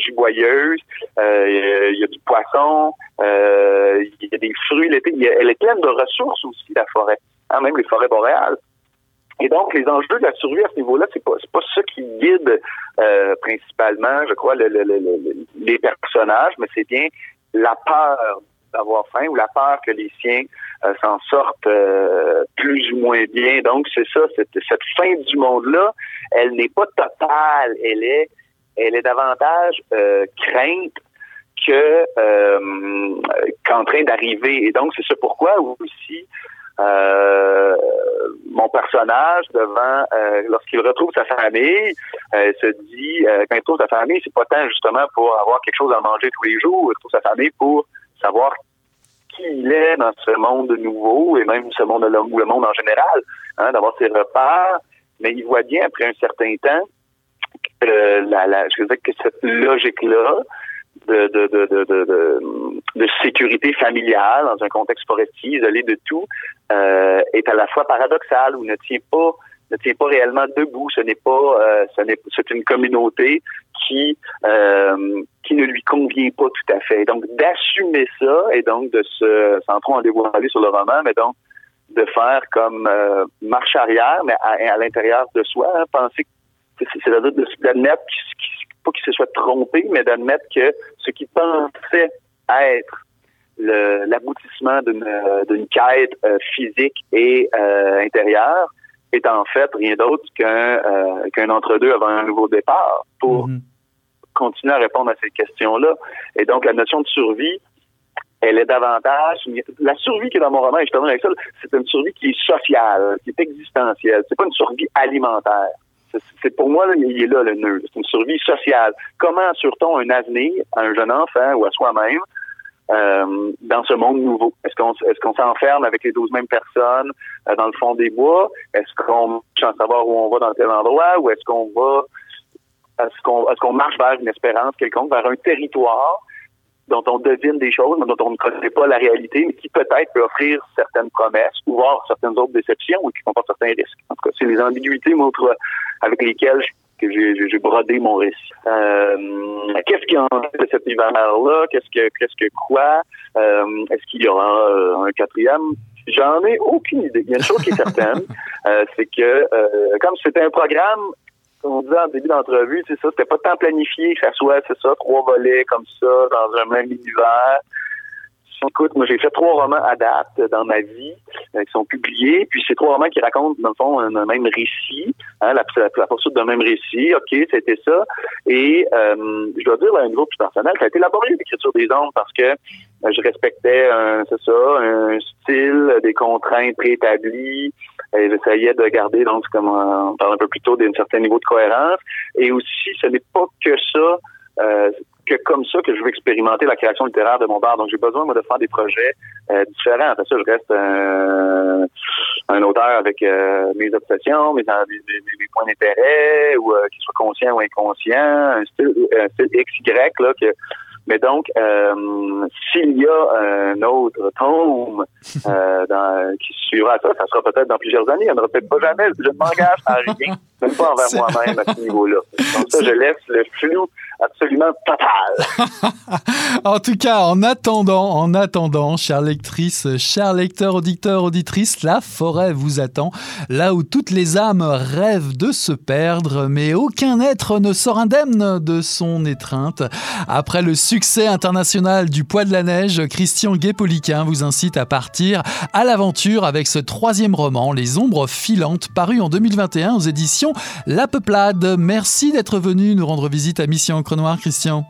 euh, il y a du poisson, euh, il y a des fruits elle est pleine de ressources aussi, la forêt, hein, même les forêts boréales. Et donc, les enjeux de la survie à ce niveau-là, c'est pas pas ça qui guide euh, principalement, je crois, le, les personnages, mais c'est bien la peur d'avoir faim ou la peur que les siens euh, s'en sortent euh, plus ou moins bien. Donc, c'est ça, cette, cette fin du monde-là, elle n'est pas totale, elle est, elle est davantage euh, crainte que qu'en train d'arriver. Et donc, c'est ça pourquoi aussi mon personnage devant euh, lorsqu'il retrouve sa famille euh, se dit quand il retrouve sa famille c'est pas tant justement pour avoir quelque chose à manger tous les jours il retrouve sa famille pour savoir qui il est dans ce monde nouveau et même ce monde le monde en général hein, d'avoir ses repères. Mais il voit bien après un certain temps la, la, je que cette logique là de, de, de, de, sécurité familiale dans un contexte forestier, isolé de tout, euh, est à la fois paradoxal ou ne tient pas ne tient pas réellement debout. Ce n'est pas, euh, ce n'est, c'est une communauté qui euh, qui ne lui convient pas tout à fait. Donc d'assumer ça et donc de se, sans trop en dévoiler sur le roman, mais donc de faire comme euh, marche arrière, mais à, à l'intérieur de soi, hein, penser que c'est, à dire d'admettre pas qu'il se soit trompé, mais d'admettre que ce qu'il pensait être l'aboutissement d'une quête euh, physique et euh, intérieure est en fait rien d'autre qu'un euh, qu'un entre-deux avant un nouveau départ pour mm-hmm. continuer à répondre à ces questions-là. Et donc, la notion de survie, elle est davantage... La survie qui est dans mon roman, et je termine avec ça, c'est une survie qui est sociale, qui est existentielle. C'est pas une survie alimentaire. C'est pour moi, il est là le nœud. C'est une survie sociale. Comment assure-t-on un avenir à un jeune enfant ou à soi-même euh, dans ce monde nouveau? Est-ce qu'on s'enferme avec les douze mêmes personnes euh, dans le fond des bois? Est-ce qu'on cherche à savoir où on va dans tel endroit? Ou est-ce qu'on va est-ce qu'on marche vers une espérance quelconque, vers un territoire dont on devine des choses, mais dont on ne connaît pas la réalité, mais qui peut-être peut offrir certaines promesses ou voir certaines autres déceptions ou qui comportent certains risques? En tout cas, c'est les ambiguïtés montrent avec lesquelles que j'ai brodé mon récit. Euh, qu'est-ce qu'il y a en de cet hiver-là? Qu'est-ce que qu'est-ce que quoi? Euh, est-ce qu'il y aura euh, un quatrième? J'en ai aucune idée. Il y a une chose qui est certaine, <laughs> c'est que comme c'était un programme comme on disait en début d'entrevue, c'est ça, c'était pas tant planifié que ça soit, c'est ça, trois volets comme ça, dans un même univers. Écoute, moi j'ai fait trois romans à date dans ma vie euh, qui sont publiés, puis c'est trois romans qui racontent dans le fond un, même récit, hein, la, poursuite d'un même récit. Ok, c'était ça. Et euh, je dois dire à un niveau plus personnel, ça a été laborieux l'écriture des ombres parce que euh, je respectais un, c'est ça, un style, des contraintes préétablies. J'essayais de garder donc comme on parlait un peu plus tôt d'un certain niveau de cohérence. Et aussi, ce n'est pas que ça. Euh, que comme ça que je veux expérimenter la création littéraire de mon bar. Donc, j'ai besoin, moi, de faire des projets euh, différents. Après ça, je reste un, un auteur avec euh, mes obsessions, mes, mes, points d'intérêt, ou euh, qu'il soit conscient ou inconscient, un style, un style XY, là, que mais donc, euh, s'il y a un autre tome dans, qui suivra ça, ça sera peut-être dans plusieurs années. Il n'y en aura peut-être pas jamais. Je ne m'engage à rien, même pas envers <laughs> moi-même à ce niveau-là. Donc ça, je laisse le flou absolument total. <laughs> en tout cas, en attendant, en attendant, chère lectrice, cher lecteur, auditeur, auditrice, la forêt vous attend, là où toutes les âmes rêvent de se perdre, mais aucun être ne sort indemne de son étreinte. Après le succès international du Poids de la Neige, Christian Guépoliquin vous incite à partir à l'aventure avec ce troisième roman, Les Ombres filantes, paru en 2021 aux éditions La Peuplade. Merci d'être venu nous rendre visite à Mission Noir, Christian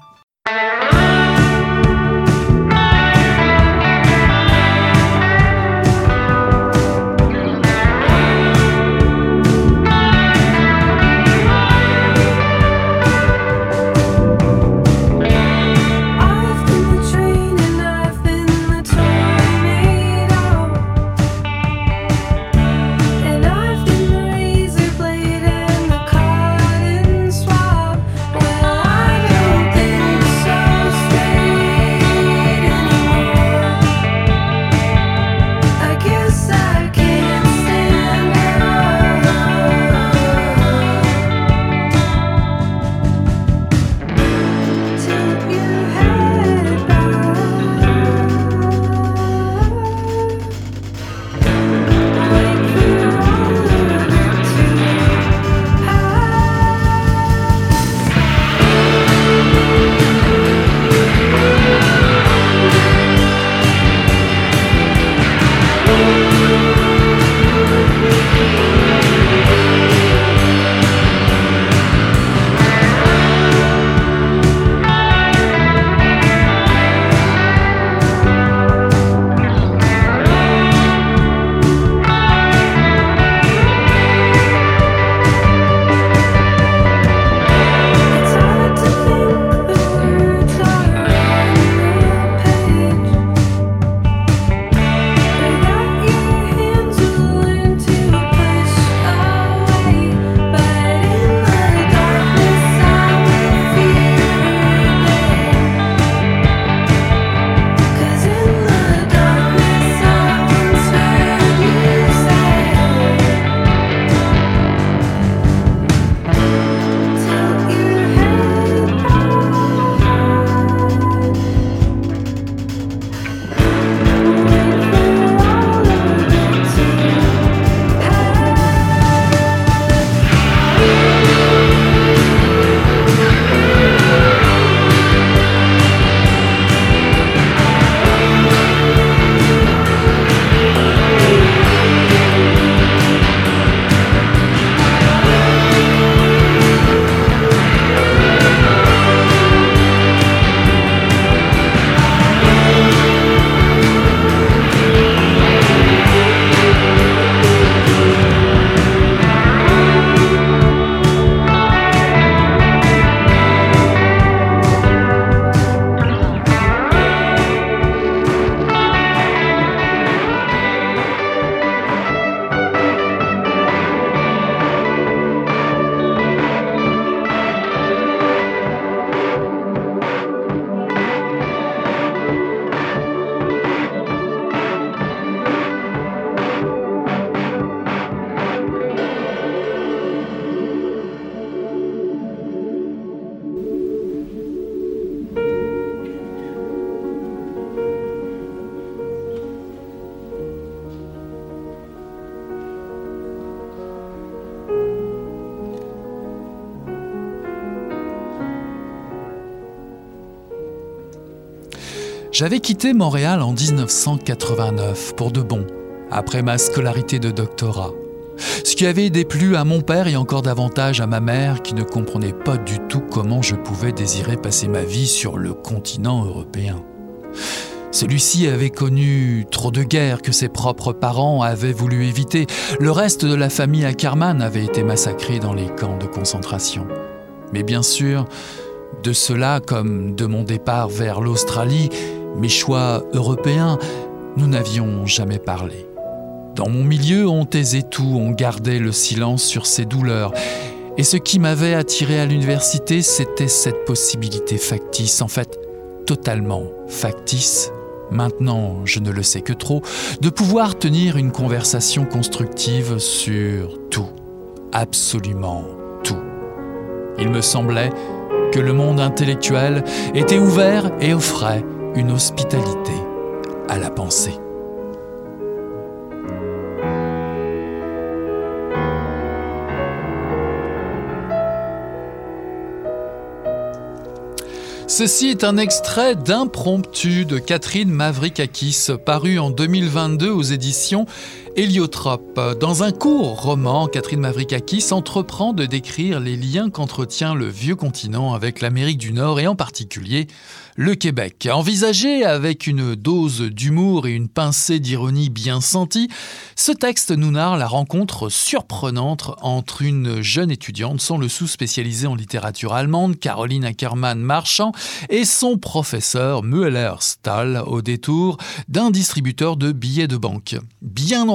J'avais quitté Montréal en 1989 pour de bon, après ma scolarité de doctorat. Ce qui avait déplu à mon père et encore davantage à ma mère qui ne comprenait pas du tout comment je pouvais désirer passer ma vie sur le continent européen. Celui-ci avait connu trop de guerres que ses propres parents avaient voulu éviter. Le reste de la famille Ackermann avait été massacré dans les camps de concentration. Mais bien sûr, de cela comme de mon départ vers l'Australie, mes choix européens, nous n'avions jamais parlé. Dans mon milieu, on taisait tout, on gardait le silence sur ces douleurs. Et ce qui m'avait attiré à l'université, c'était cette possibilité factice, en fait totalement factice, maintenant je ne le sais que trop, de pouvoir tenir une conversation constructive sur tout, absolument tout. Il me semblait que le monde intellectuel était ouvert et offrait une hospitalité à la pensée. Ceci est un extrait d'Impromptu de Catherine Mavrikakis, paru en 2022 aux éditions Héliotrope. Dans un court roman, Catherine Mavrikakis entreprend de décrire les liens qu'entretient le vieux continent avec l'Amérique du Nord et en particulier le Québec. Envisagé avec une dose d'humour et une pincée d'ironie bien sentie, ce texte nous narre la rencontre surprenante entre une jeune étudiante sans le sous-spécialisée en littérature allemande, Caroline Ackermann Marchand, et son professeur Müller Stahl au détour d'un distributeur de billets de banque. Bien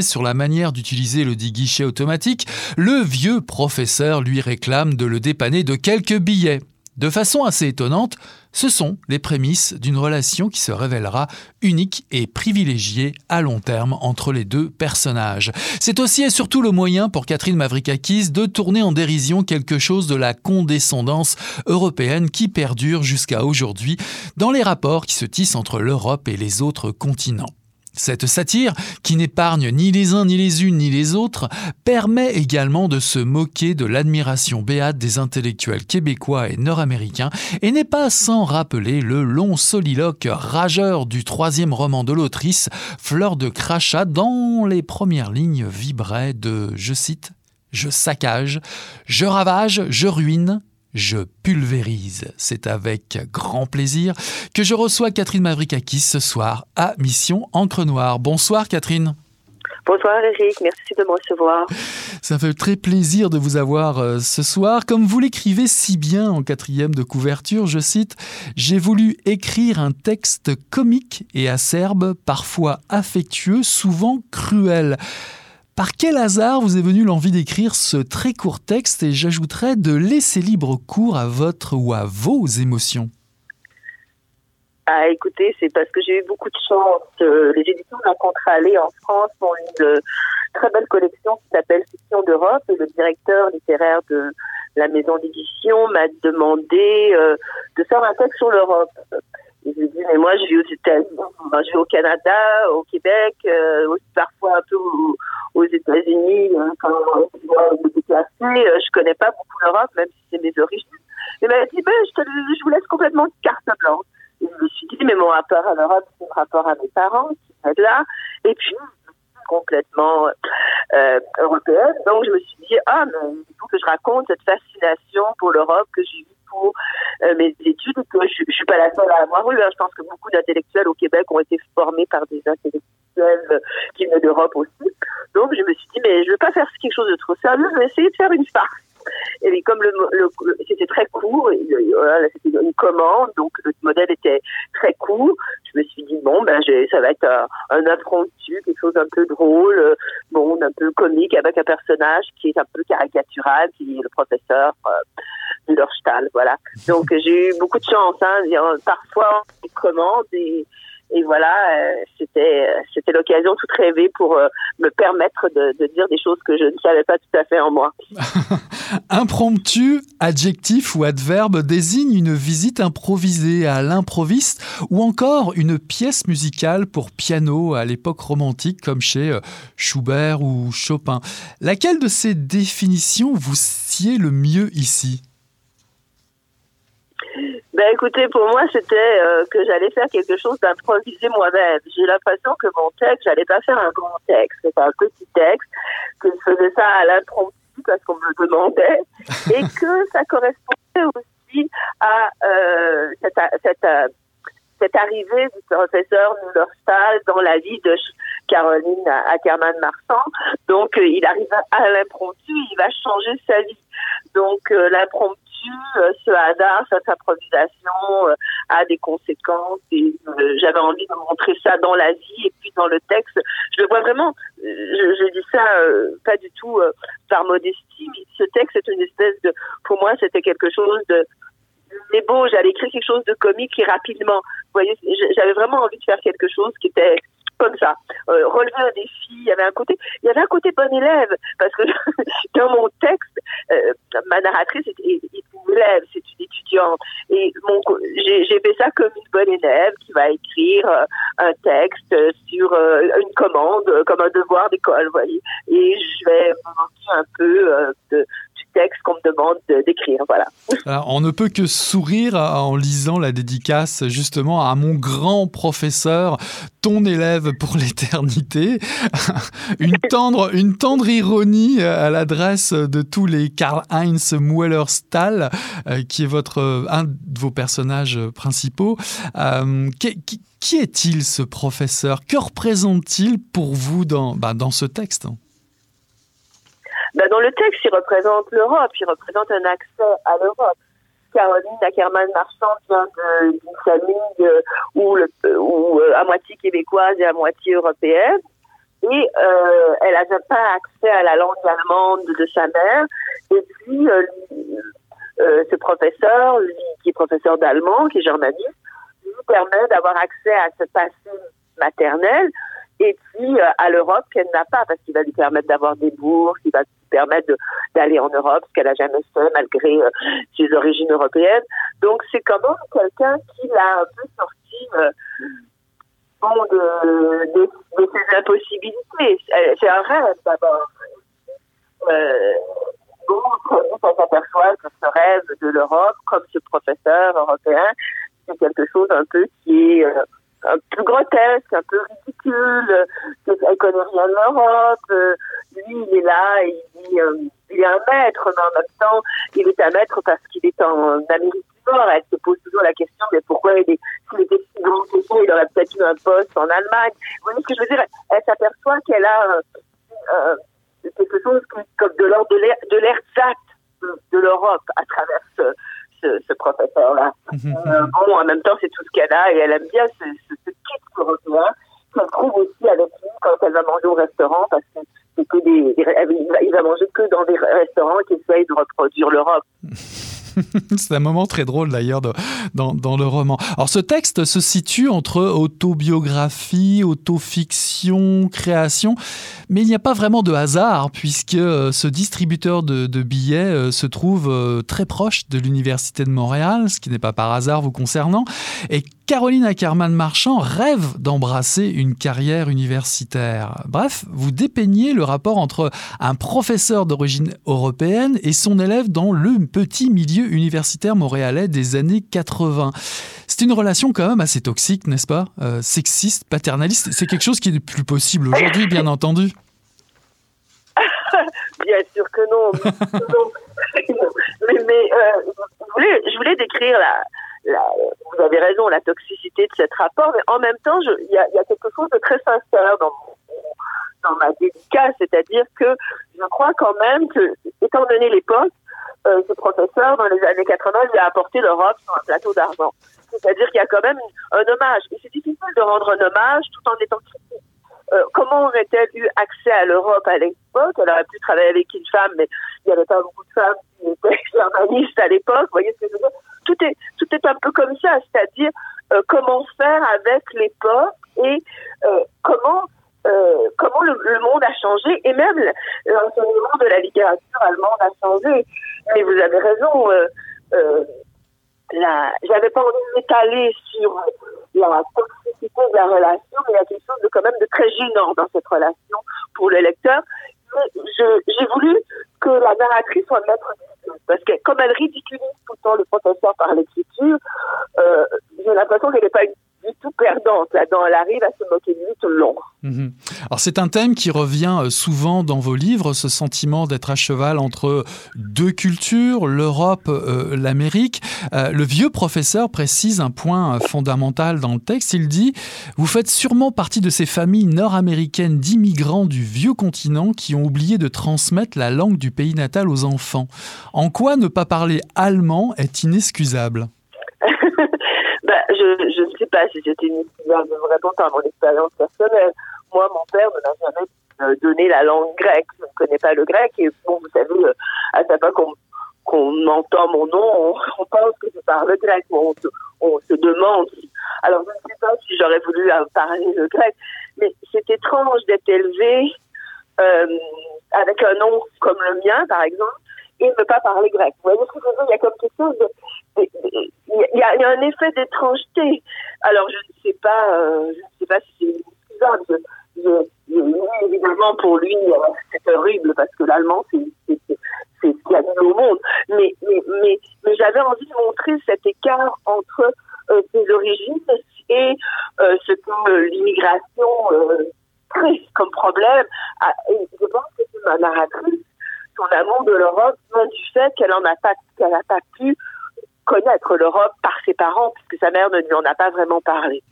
sur la manière d'utiliser le dit guichet automatique, le vieux professeur lui réclame de le dépanner de quelques billets. De façon assez étonnante, ce sont les prémices d'une relation qui se révélera unique et privilégiée à long terme entre les deux personnages. C'est aussi et surtout le moyen pour Catherine Mavrikakis de tourner en dérision quelque chose de la condescendance européenne qui perdure jusqu'à aujourd'hui dans les rapports qui se tissent entre l'Europe et les autres continents. Cette satire, qui n'épargne ni les uns ni les unes ni les autres, permet également de se moquer de l'admiration béate des intellectuels québécois et nord-américains et n'est pas sans rappeler le long soliloque rageur du troisième roman de l'autrice, Fleur de crachat, dont les premières lignes vibraient de, je cite, Je saccage, je ravage, je ruine, je pulvérise. C'est avec grand plaisir que je reçois Catherine Mavrikakis ce soir à Mission Encre Noire. Bonsoir Catherine. Bonsoir Eric, merci de me recevoir. Ça fait très plaisir de vous avoir euh, ce soir. Comme vous l'écrivez si bien en quatrième de couverture, je cite, J'ai voulu écrire un texte comique et acerbe, parfois affectueux, souvent cruel. Par quel hasard vous est venu l'envie d'écrire ce très court texte et j'ajouterais de laisser libre cours à votre ou à vos émotions? Ah, écoutez, c'est parce que j'ai eu beaucoup de chance. Euh, les éditions de la Contralée en France ont une euh, très belle collection qui s'appelle Fiction d'Europe et le directeur littéraire de la maison d'édition m'a demandé euh, de faire un texte sur l'Europe. Et je lui ai dit, mais moi, je vis aux États-Unis, je vis au Canada, au Québec, parfois un peu aux États-Unis hein, quand me déplacer. Euh, je connais pas beaucoup l'Europe, même si c'est mes origines. Et m'a dit, ben, je, te, je vous laisse complètement carte blanche. Je me suis dit, mais mon rapport à l'Europe, c'est mon rapport à mes parents qui sont là. Et puis, complètement euh, européenne. Donc, je me suis dit, ah, mais il faut que je raconte cette fascination pour l'Europe que j'ai eue euh, mes études. Je, je suis pas la seule à avoir eu. Hein. Je pense que beaucoup d'intellectuels au Québec ont été formés par des intellectuels qui venaient d'Europe aussi. Donc, je me suis dit, mais je vais pas faire quelque chose de trop sérieux, je vais essayer de faire une farce. Et comme c'était très court, c'était une commande, donc le modèle était très court, je me suis dit bon ben ça va être un, un impromptu, quelque chose un peu drôle, bon un peu comique avec un personnage qui est un peu caricatural, qui est le professeur euh, Voilà. Donc j'ai eu beaucoup de chance, hein, parfois on commande et voilà, euh, c'était euh, c'était l'occasion toute rêvée pour euh, me permettre de, dire des choses que je ne savais pas tout à fait en moi. <laughs> Impromptu, adjectif ou adverbe désigne une visite improvisée à l'improviste ou encore une pièce musicale pour piano à l'époque romantique comme chez Schubert ou Chopin. Laquelle de ces définitions vous sied le mieux ici? Ben écoutez, pour moi, c'était euh, que j'allais faire quelque chose d'improvisé moi-même. J'ai l'impression que mon texte, j'allais pas faire un grand texte, c'était un petit texte, que je faisais ça à l'impromptu parce qu'on me le demandait, <laughs> et que ça correspondait aussi à euh, cette, cette, euh, cette arrivée du professeur Mullerstahl dans la vie de Caroline Ackerman-Marsan. Donc, euh, il arrive à l'impromptu, il va changer sa vie. Donc, l'impromptu, euh, ce hasard, cette improvisation a des conséquences et j'avais envie de montrer ça dans la vie et puis dans le texte. Je le vois vraiment, je, dis ça pas du tout par modestie, mais ce texte est une espèce de, pour moi, c'était quelque chose de mais beau, j'allais écrire quelque chose de comique et rapidement. Vous voyez, j'avais vraiment envie de faire quelque chose qui était comme ça, euh, relever un défi. Il y avait un côté, il y avait un côté bon élève parce que <laughs> dans mon texte, euh, ma narratrice est, une élève, c'est une étudiante, et mon, j'ai, fait ça comme une bonne élève qui va écrire euh, un texte sur euh, une commande, comme un devoir d'école, vous voyez, et je vais me un peu de texte qu'on me demande d'écrire. On ne peut que sourire en lisant la dédicace justement à mon grand professeur, ton élève pour <laughs> l'éternité. <laughs> une, tendre, une tendre ironie à l'adresse de tous les Karl-Heinz Mueller-Stahl, euh, qui est votre, un de vos personnages principaux. Euh, qui, qui est-il ce professeur? Que représente-t-il pour vous dans, bah, dans ce texte? Ben, dans le texte, il représente l'Europe, il représente un accès à l'Europe. Caroline Ackerman-Marchand vient d'une famille euh, où, où euh, à moitié québécoise et à moitié européenne. Et euh, elle n'a pas accès à la langue allemande de sa mère. Et puis, euh, euh, ce professeur, lui, qui est professeur d'allemand, qui est journaliste, lui permet d'avoir accès à ce passé maternel et puis à l'Europe qu'elle n'a pas parce qu'il va lui permettre d'avoir des bourses, il va permettre d'aller en Europe, ce qu'elle a jamais fait malgré euh, ses origines européennes. Donc c'est quand même quelqu'un qui l'a un peu sorti euh, de, ses impossibilités. C'est un rêve d'abord. Euh, bon, on s'aperçoit que ce rêve de l'Europe, comme ce professeur européen, c'est quelque chose un peu qui est euh, un peu grotesque, un peu ridicule, qu'elle connaît rien de l'Europe. Euh, lui, il est là, euh, il est un maître, mais en même temps, il est un maître parce qu'il est en Amérique du Nord. Elle se pose toujours la question, mais pourquoi il est, s'il était si grand que ça, il aurait peut-être eu un poste en Allemagne. Vous voyez ce que je veux dire? Elle s'aperçoit qu'elle a euh, quelque chose comme de l'ordre de l'air de, de l'Europe à travers ce, ce, professeur-là. Mhm. Euh, bon, en même temps, c'est tout ce qu'elle a et elle aime bien ce, ce, ce kit européen qu'elle trouve aussi avec lui quand elle va manger au restaurant parce que c'est que des, il va manger que dans des restaurants qui essayent de reproduire l'Europe. <laughs> <laughs> C'est un moment très drôle d'ailleurs dans, le roman. Alors ce texte se situe entre autobiographie, autofiction, création, mais il n'y a pas vraiment de hasard puisque euh, ce distributeur de, de billets euh, se trouve euh, très proche de l'Université de Montréal, ce qui n'est pas par hasard vous concernant, et Caroline Ackerman-Marchand rêve d'embrasser une carrière universitaire. Bref, vous dépeignez le rapport entre un professeur d'origine européenne et son élève dans le petit milieu universitaire montréalais des années 80. C'est une relation quand même assez toxique, n'est-ce pas euh, Sexiste, paternaliste, c'est quelque chose qui n'est plus possible aujourd'hui, bien entendu. <laughs> bien sûr que non. mais, euh, je, voulais, décrire la, vous avez raison, la toxicité de cet rapport, mais en même temps, il y a, quelque chose de très sincère dans ma dédicace, c'est-à-dire que je crois quand même que, étant donné l'époque, euh, ce professeur, dans les années 80, lui a apporté l'Europe sur un plateau d'argent. C'est-à-dire qu'il y a quand même un hommage. Et c'est difficile de rendre un hommage tout en étant critique. Euh, comment aurait-elle eu accès à l'Europe à l'époque? Elle aurait pu travailler avec une femme, mais il n'y avait pas beaucoup de femmes qui étaient <laughs> journalistes à l'époque. Vous voyez ce que je veux dire? Tout est, tout est un peu comme ça, c'est-à-dire euh, comment faire avec l'époque et euh, comment comment le, le, monde a changé et même l'enseignement de la littérature allemande a changé. Mais vous avez raison, euh, euh, j'avais pas envie de m'étaler sur la toxicité de la relation, mais il y a quelque chose de quand même de très gênant dans cette relation pour le lecteur. Mais j'ai voulu que la narratrice soit maître Parce que comme elle ridiculise tout le temps le professeur par l'écriture, euh, j'ai l'impression qu'elle n'est pas du tout perdante là-dedans. Elle arrive à se moquer de lui tout le long. Mhm. Alors c'est un thème qui revient euh, souvent dans vos livres, ce sentiment d'être à cheval entre deux cultures, l'Europe, euh, l'Amérique. Euh, le vieux professeur précise un point fondamental dans le texte. Il dit Vous faites sûrement partie de ces familles nord-américaines d'immigrants du vieux continent qui ont oublié de transmettre la langue du pays natal aux enfants. En quoi ne pas parler allemand est inexcusable? <laughs> ben, je, ne sais pas si c'était inexcusable de vous répondre par mon expérience personnelle. Moi, mon père ne m'a jamais euh, donné la langue grecque. Je ne connais pas le grec. Et bon, vous savez, euh, à chaque fois qu'on qu'on entend mon nom, on, <laughs> pense que je parle grec. On se, on se demande. Alors, je ne sais pas si j'aurais voulu parler le grec, mais c'est étrange d'être élevé euh, avec un nom comme le mien, par exemple, et ne pas parler grec. Vous voyez ce que je Il y a comme quelque chose de... Il y, a, un effet d'étrangeté. Alors, je ne sais pas, euh, je ne sais pas si c'est excusable. Évidemment, pour lui, c'est horrible parce que l'allemand, c'est ce qu'il y a au monde. Mais, mais, mais, j'avais envie de montrer cet écart entre euh, ses origines et euh, ce que l'immigration crée comme problème. Ah, je pense que ma narratrice son amour de l'Europe vient du fait qu'elle en a pas, qu'elle n'a pas pu connaître l'Europe par ses parents, puisque sa mère ne lui en a pas vraiment parlé.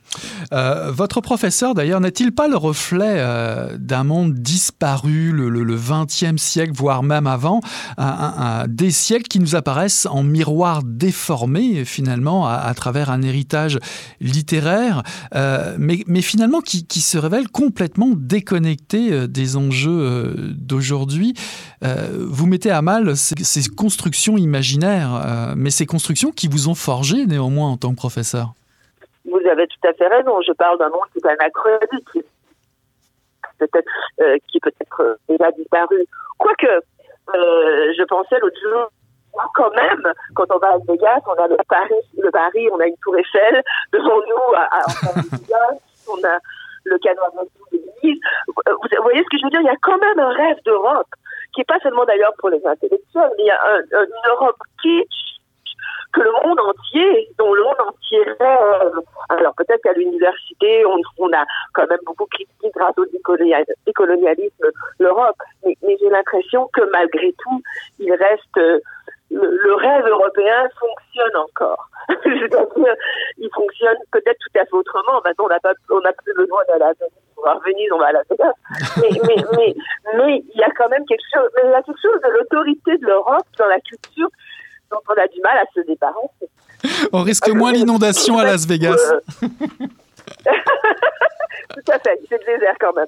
Euh, votre professeur, d'ailleurs, n'est-il pas le reflet euh, d'un monde disparu, le, 20e siècle, voire même avant, des siècles qui nous apparaissent en miroir déformé, finalement, à, travers un héritage littéraire, euh, mais, finalement qui, se révèle complètement déconnecté des enjeux euh, vous mettez à mal ces, constructions imaginaires, mais ces constructions qui vous ont forgé néanmoins en tant que professeur vous avez tout à fait raison. Je parle d'un monde qui est anachronique, qui peut-être euh, qui euh, déjà disparu. Quoique, euh, je pensais l'autre jour, quand même, quand on va à Vegas, on a le Paris, le Paris, on a une tour Eiffel devant nous, à, à, on a le canal de l'église. Vous voyez ce que je veux dire? Il y a quand même un rêve d'Europe, qui n'est pas seulement d'ailleurs pour les intellectuels, il y a un, une Europe kitsch, que le monde entier, dont le monde entier rêve. Alors peut-être qu'à l'université, on, a quand même beaucoup critiqué grâce au décolonialisme l'Europe, mais, j'ai l'impression que malgré tout, il reste le, le, rêve européen fonctionne encore. Je veux dire, il fonctionne peut-être tout à fait autrement. Maintenant, on n'a plus besoin d'aller à Venise. On va à on va à la Vegas. <laughs> Mais, mais, il y a quand même quelque chose, il y a quelque chose de l'autorité de l'Europe dans la culture dont on a du mal à se débarrasser. On risque moins l'inondation à Las Vegas. <laughs> Tout à fait, c'est le désert quand même.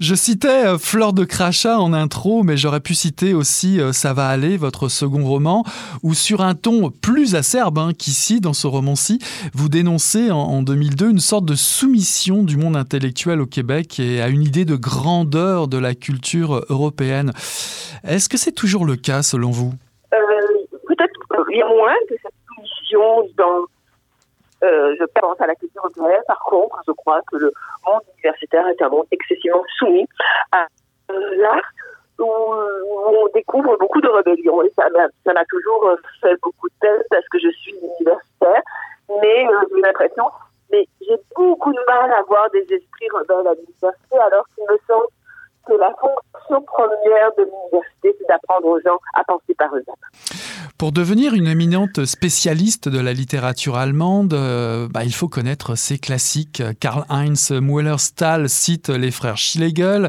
Je citais euh, Fleur de Crachat en intro, mais j'aurais pu citer aussi euh, Ça va aller, votre second roman, où sur un ton plus acerbe hein, qu'ici, dans ce roman-ci, vous dénoncez en, en 2002 une sorte de soumission du monde intellectuel au Québec et à une idée de grandeur de la culture européenne. Est-ce que c'est toujours le cas selon vous? A moins de cette soumission dans, euh, je pense à la culture européenne. Par contre, je crois que le monde universitaire est un monde excessivement soumis à l'art où, où, on découvre beaucoup de rébellions. Et ça m'a toujours fait beaucoup de peine parce que je suis universitaire, mais euh, j'ai l'impression, mais j'ai beaucoup de mal à voir des esprits rebelles à l'université alors qu'il me semble que la fonction première de l'université, c'est d'apprendre aux gens à penser par eux-mêmes. Pour devenir une éminente spécialiste de la littérature allemande, euh, bah, il faut connaître ses classiques. Karl-Heinz Mueller-Stahl cite les frères Schlegel,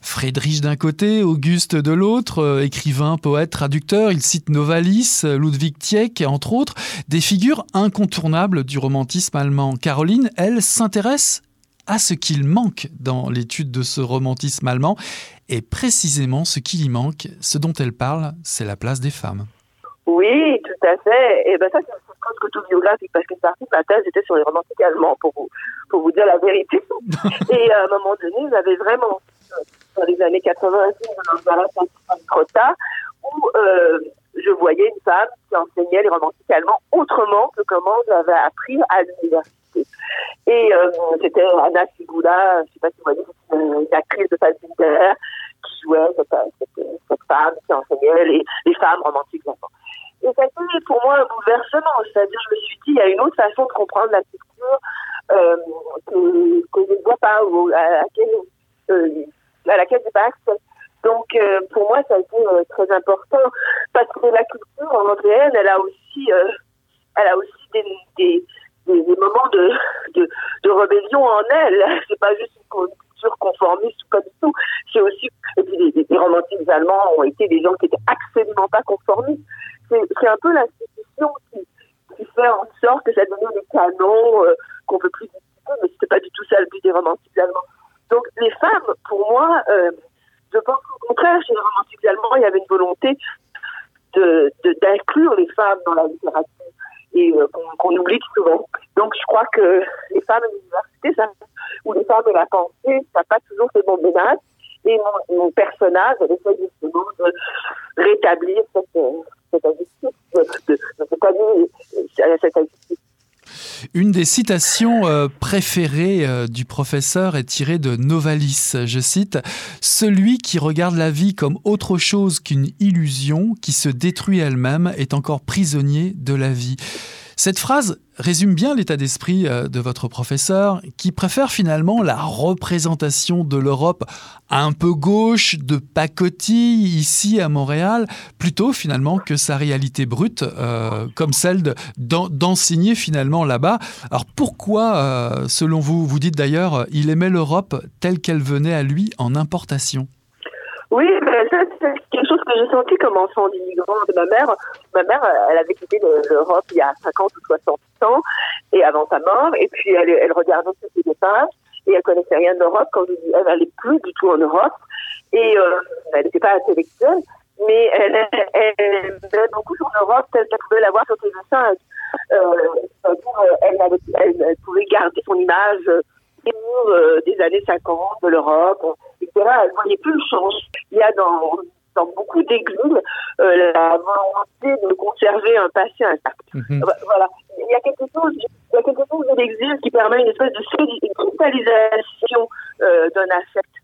Friedrich d'un côté, Auguste de l'autre, euh, écrivain, poète, traducteur, il cite Novalis, Ludwig Tieck, entre autres, des figures incontournables du romantisme allemand. Caroline, elle, s'intéresse à ce qu'il manque dans l'étude de ce romantisme allemand, et précisément ce qu'il y manque, ce dont elle parle, c'est la place des femmes. Oui, tout à fait. Et ben ça, c'est une presque autobiographique parce qu'une partie de ma thèse était sur les romantiques allemands, pour vous, pour vous dire la vérité. <laughs> et à un moment donné, j'avais vraiment, dans les années 90, trop tard, où euh, je voyais une femme qui enseignait les romantiques allemands autrement que comment j'avais appris à l'université. Et euh, c'était Anna Sigula, je sais pas si vous voyez, une, une actrice de Fassbinder qui jouait cette, femme qui enseignait les, les femmes romantiques d'enfants. Et ça a été pour moi un bouleversement, c'est-à-dire je me suis dit, il y a une autre façon de comprendre la culture euh, que, que je ne vois pas, à laquelle, euh, à pas accès. Donc, euh, pour moi, ça a été euh, très important parce que la culture européenne, elle a aussi, euh, elle a aussi des, des, moments de, de, rébellion en elle. <laughs> C'est pas juste une culture conformiste du tout. C'est aussi, et puis les, romantiques allemands ont été des gens qui étaient absolument pas conformistes. C'est un peu l'institution qui, qui fait en sorte que ça devient des canons qu'on peut plus discuter, mais c'était pas du tout ça le but des romantiques allemands. Donc, les femmes, pour moi, je pense qu'au contraire, chez les romantiques allemands, il y avait une volonté d'inclure de, les femmes dans la littérature et euh, qu'on qu oublie souvent. Donc, je crois que les femmes à l'université, ou les femmes de la pensée, ça n'a pas toujours fait bon ménage. Et mon, personnage, elle essaie justement de rétablir cette, cette de, de, de, de cette injustice. Une des citations euh, préférées euh, du professeur est tirée de Novalis. Je cite Celui qui regarde la vie comme autre chose qu'une illusion qui se détruit elle-même est encore prisonnier de la vie. Cette phrase résume bien l'état d'esprit euh, de votre professeur qui préfère finalement la représentation de l'Europe un peu gauche de pacotille ici à Montréal plutôt finalement que sa réalité brute euh, comme celle d'enseigner finalement là-bas. Alors pourquoi euh, selon vous, vous dites d'ailleurs il aimait l'Europe telle qu'elle venait à lui en importation? Oui, mais ça, c'est quelque chose que j'ai senti comme enfant d'immigrant de ma mère. Ma mère, elle avait quitté l'Europe il y a 50 ou 60 ans, et avant sa mort, et puis elle, elle regardait ses départ, et elle connaissait rien d'Europe. Quand elle n'allait plus du tout en Europe, et euh, elle n'était pas intellectuelle, mais elle, elle, elle, beaucoup sur l'Europe telle qu'elle pouvait la voir sur TV5. Euh, elle, elle, elle, pouvait garder son image euh, des années 50 de l'Europe, Elle ne voyait plus le change. Il y a dans, dans beaucoup d'églises euh, la volonté de conserver un passé intact. -hmm. Voilà. Il y a quelque chose, il y a quelque chose de l'exil qui permet une espèce de cristallisation euh, d'un affect.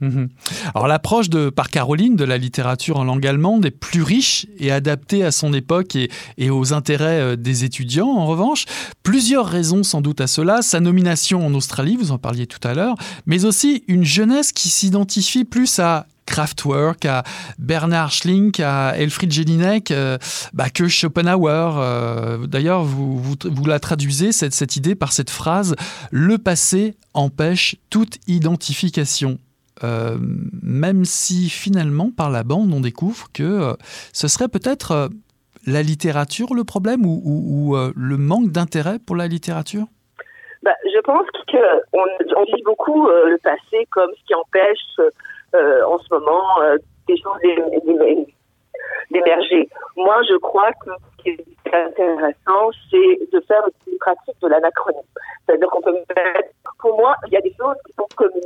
Mmh. Alors l'approche par Caroline de la littérature en langue allemande est plus riche et adaptée à son époque et, aux intérêts euh, des étudiants en revanche. Plusieurs raisons sans doute à cela, sa nomination en Australie, vous en parliez tout à l'heure, mais aussi une jeunesse qui s'identifie plus à Kraftwerk, à Bernard Schlink, à Elfried Jelinek, euh, bah, que Schopenhauer. Euh, D'ailleurs, vous, la traduisez, cette idée, par cette phrase « Le passé empêche toute identification ». Euh, même si finalement par la bande on découvre que euh, ce serait peut-être euh, la littérature le problème ou, le manque d'intérêt pour la littérature? Bah, Je pense qu'on on dit beaucoup le passé comme ce qui empêche en ce moment des choses d'émerger. Moi, je crois que ce qui est intéressant, c'est de faire une pratique de l'anachronisme. C'est-à-dire qu'on peut pour moi, il y a des choses qui sont communes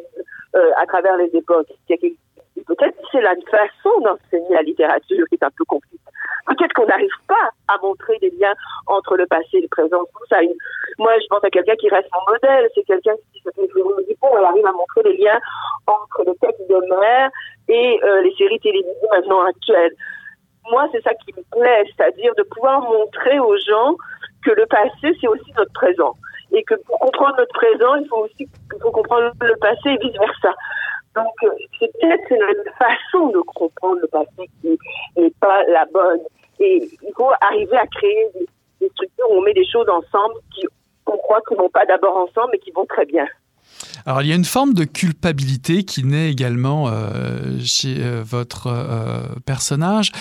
euh, à travers les époques. Peut-être c'est la façon d'enseigner la littérature qui est un peu compliquée. Peut-être qu'on n'arrive pas à montrer des liens entre le passé et le présent. Ça. Moi, je pense à quelqu'un qui reste mon modèle. C'est quelqu'un qui se fait bon, elle arrive à montrer les liens entre le texte de mère et euh, les séries télévisées maintenant actuelles. Moi, c'est ça qui me plaît, c'est-à-dire de pouvoir montrer aux gens que le passé, c'est aussi notre présent. Et que pour comprendre notre présent, il faut aussi il faut comprendre le passé et vice-versa. Donc, c'est peut-être notre façon de comprendre le passé qui n'est pas la bonne. Et il faut arriver à créer des, des structures où on met des choses ensemble qui, qu'on croit qu'ils vont pas d'abord ensemble, mais qui vont très bien. Alors il y a une forme de culpabilité qui naît également euh, chez euh, votre euh, personnage.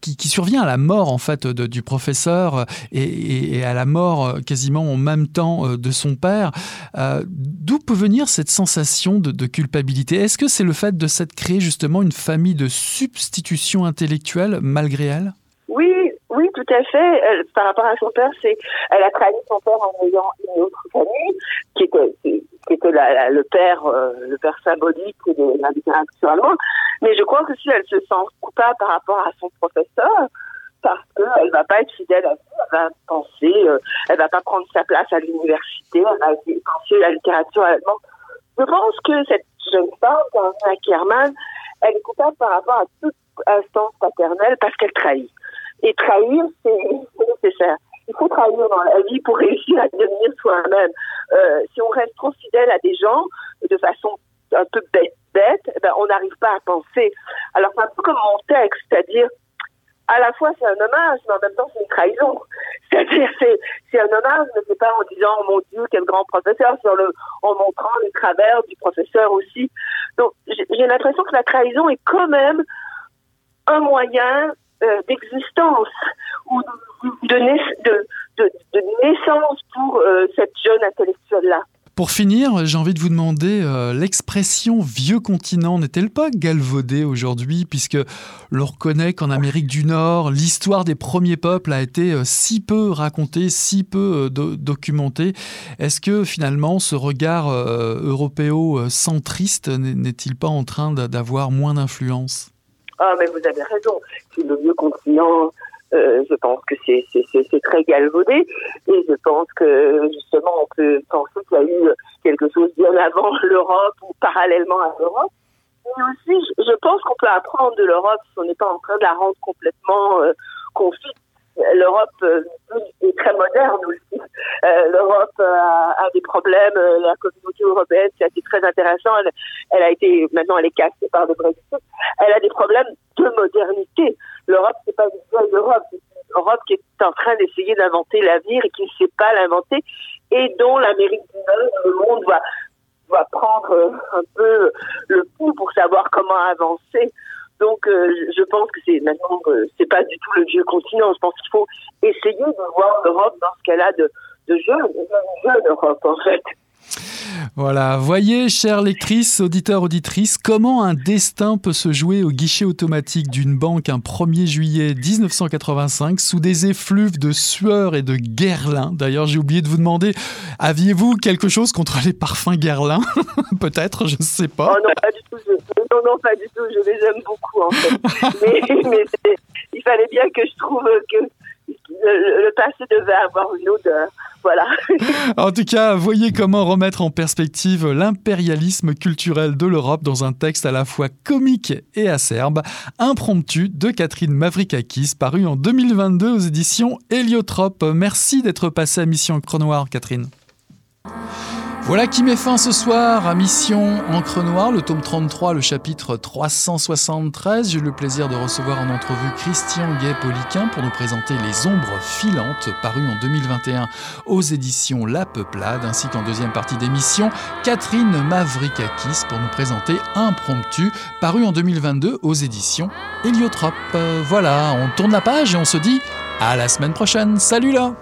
Qui, survient à la mort en fait du professeur et, à la mort quasiment en même temps de son père. D'où peut venir cette sensation de, culpabilité? Est-ce que c'est le fait de s'être créé justement une famille de substitution intellectuelle malgré elle? Oui, oui, tout à fait. Par rapport à son père, c'est elle a trahi son père en ayant une autre famille qui était qui, était la, la, le père euh, le père symbolique de la littérature allemande. Mais je crois que si elle se sent coupable par rapport à son professeur, parce qu'elle va pas être fidèle à vous, elle va penser, euh, elle va pas prendre sa place à l'université, elle va penser la littérature allemande. Je pense que cette jeune femme, Anna Kerman, elle est coupable par rapport à toute instance paternelle parce qu'elle trahit. Et trahir, c'est nécessaire. Il faut trahir dans la vie pour <laughs> réussir à devenir soi-même. Euh, si on reste trop fidèle à des gens de façon un peu bête, bête eh ben, on n'arrive pas à penser. Alors c'est un peu comme mon texte, c'est-à-dire à la fois c'est un hommage, mais en même temps c'est une trahison. <laughs> C'est-à-dire c'est c'est un hommage, mais c'est pas en disant oh mon Dieu quel grand professeur, sur le en montrant les travers du professeur aussi. Donc j'ai l'impression que la trahison est quand même un moyen euh, d'existence ou de, naissance pour euh, cette jeune intellectuelle-là. Pour finir, j'ai envie de vous demander, euh, l'expression vieux continent n'est-elle pas galvaudée aujourd'hui, puisque l'on reconnaît qu'en Amérique du Nord, l'histoire des premiers peuples a été si peu racontée, si peu documentée? Est-ce que finalement ce regard européo-centriste n'est-il pas en train d'avoir moins d'influence? Ah, mais vous avez raison. C'est le vieux continent euh, je pense que c'est très galvaudé et je pense que justement on peut penser qu'il y a eu quelque chose bien avant <laughs> l'Europe ou parallèlement à l'Europe. Mais aussi, je pense qu'on peut apprendre de l'Europe si on n'est pas en train de la rendre complètement euh. L'Europe euh, est très moderne aussi. Euh, L'Europe a, a, des problèmes. La communauté européenne, c'est très intéressant. Elle, a été, maintenant, elle est cassée par le Brexit. Elle a des problèmes de modernité. L'Europe, c'est pas une Europe, c'est une Europe qui est en train d'essayer d'inventer l'avenir et qui ne sait pas l'inventer et dont l'Amérique du Nord, le monde va, va prendre un peu le pouls pour savoir comment avancer. Donc, euh, je pense que c'est maintenant, euh, c'est pas du tout le vieux continent. Je pense qu'il faut essayer de voir l'Europe dans ce qu'elle a de, de jeune, de jeune Europe en fait. Voilà, voyez, chères lectrices, auditeurs, auditrices, comment un destin peut se jouer au guichet automatique d'une banque un 1er juillet 1985 sous des effluves de sueur et de guerlin. D'ailleurs, j'ai oublié de vous demander, aviez-vous quelque chose contre les parfums guerlin <laughs> Peut-être, je ne sais pas. Oh non, pas du tout. Non, non, pas du tout. Je les aime beaucoup, en fait. <laughs> mais, mais il fallait bien que je trouve que le, le, passé devait avoir une odeur. Voilà. en tout cas, voyez comment remettre en perspective l'impérialisme culturel de l'Europe dans un texte à la fois comique et acerbe, impromptu de Catherine Mavrikakis, paru en 2022 aux éditions Héliotrope. Merci d'être passée à Mission Cronoir, Catherine. Voilà qui met fin ce soir à Mission Encre Noire, le tome 33, le chapitre 373. J'ai eu le plaisir de recevoir en entrevue Christian Gay-Poliquin pour nous présenter Les Ombres Filantes, paru en 2021 aux éditions La Peuplade, ainsi qu'en deuxième partie d'émission, Catherine Mavrikakis pour nous présenter Impromptu, paru en 2022 aux éditions Héliotrope. Voilà, on tourne la page et on se dit à la semaine prochaine. Salut là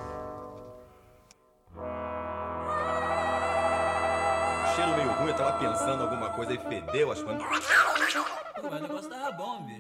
Deu as coisas. mas o negócio tava bom, bicho.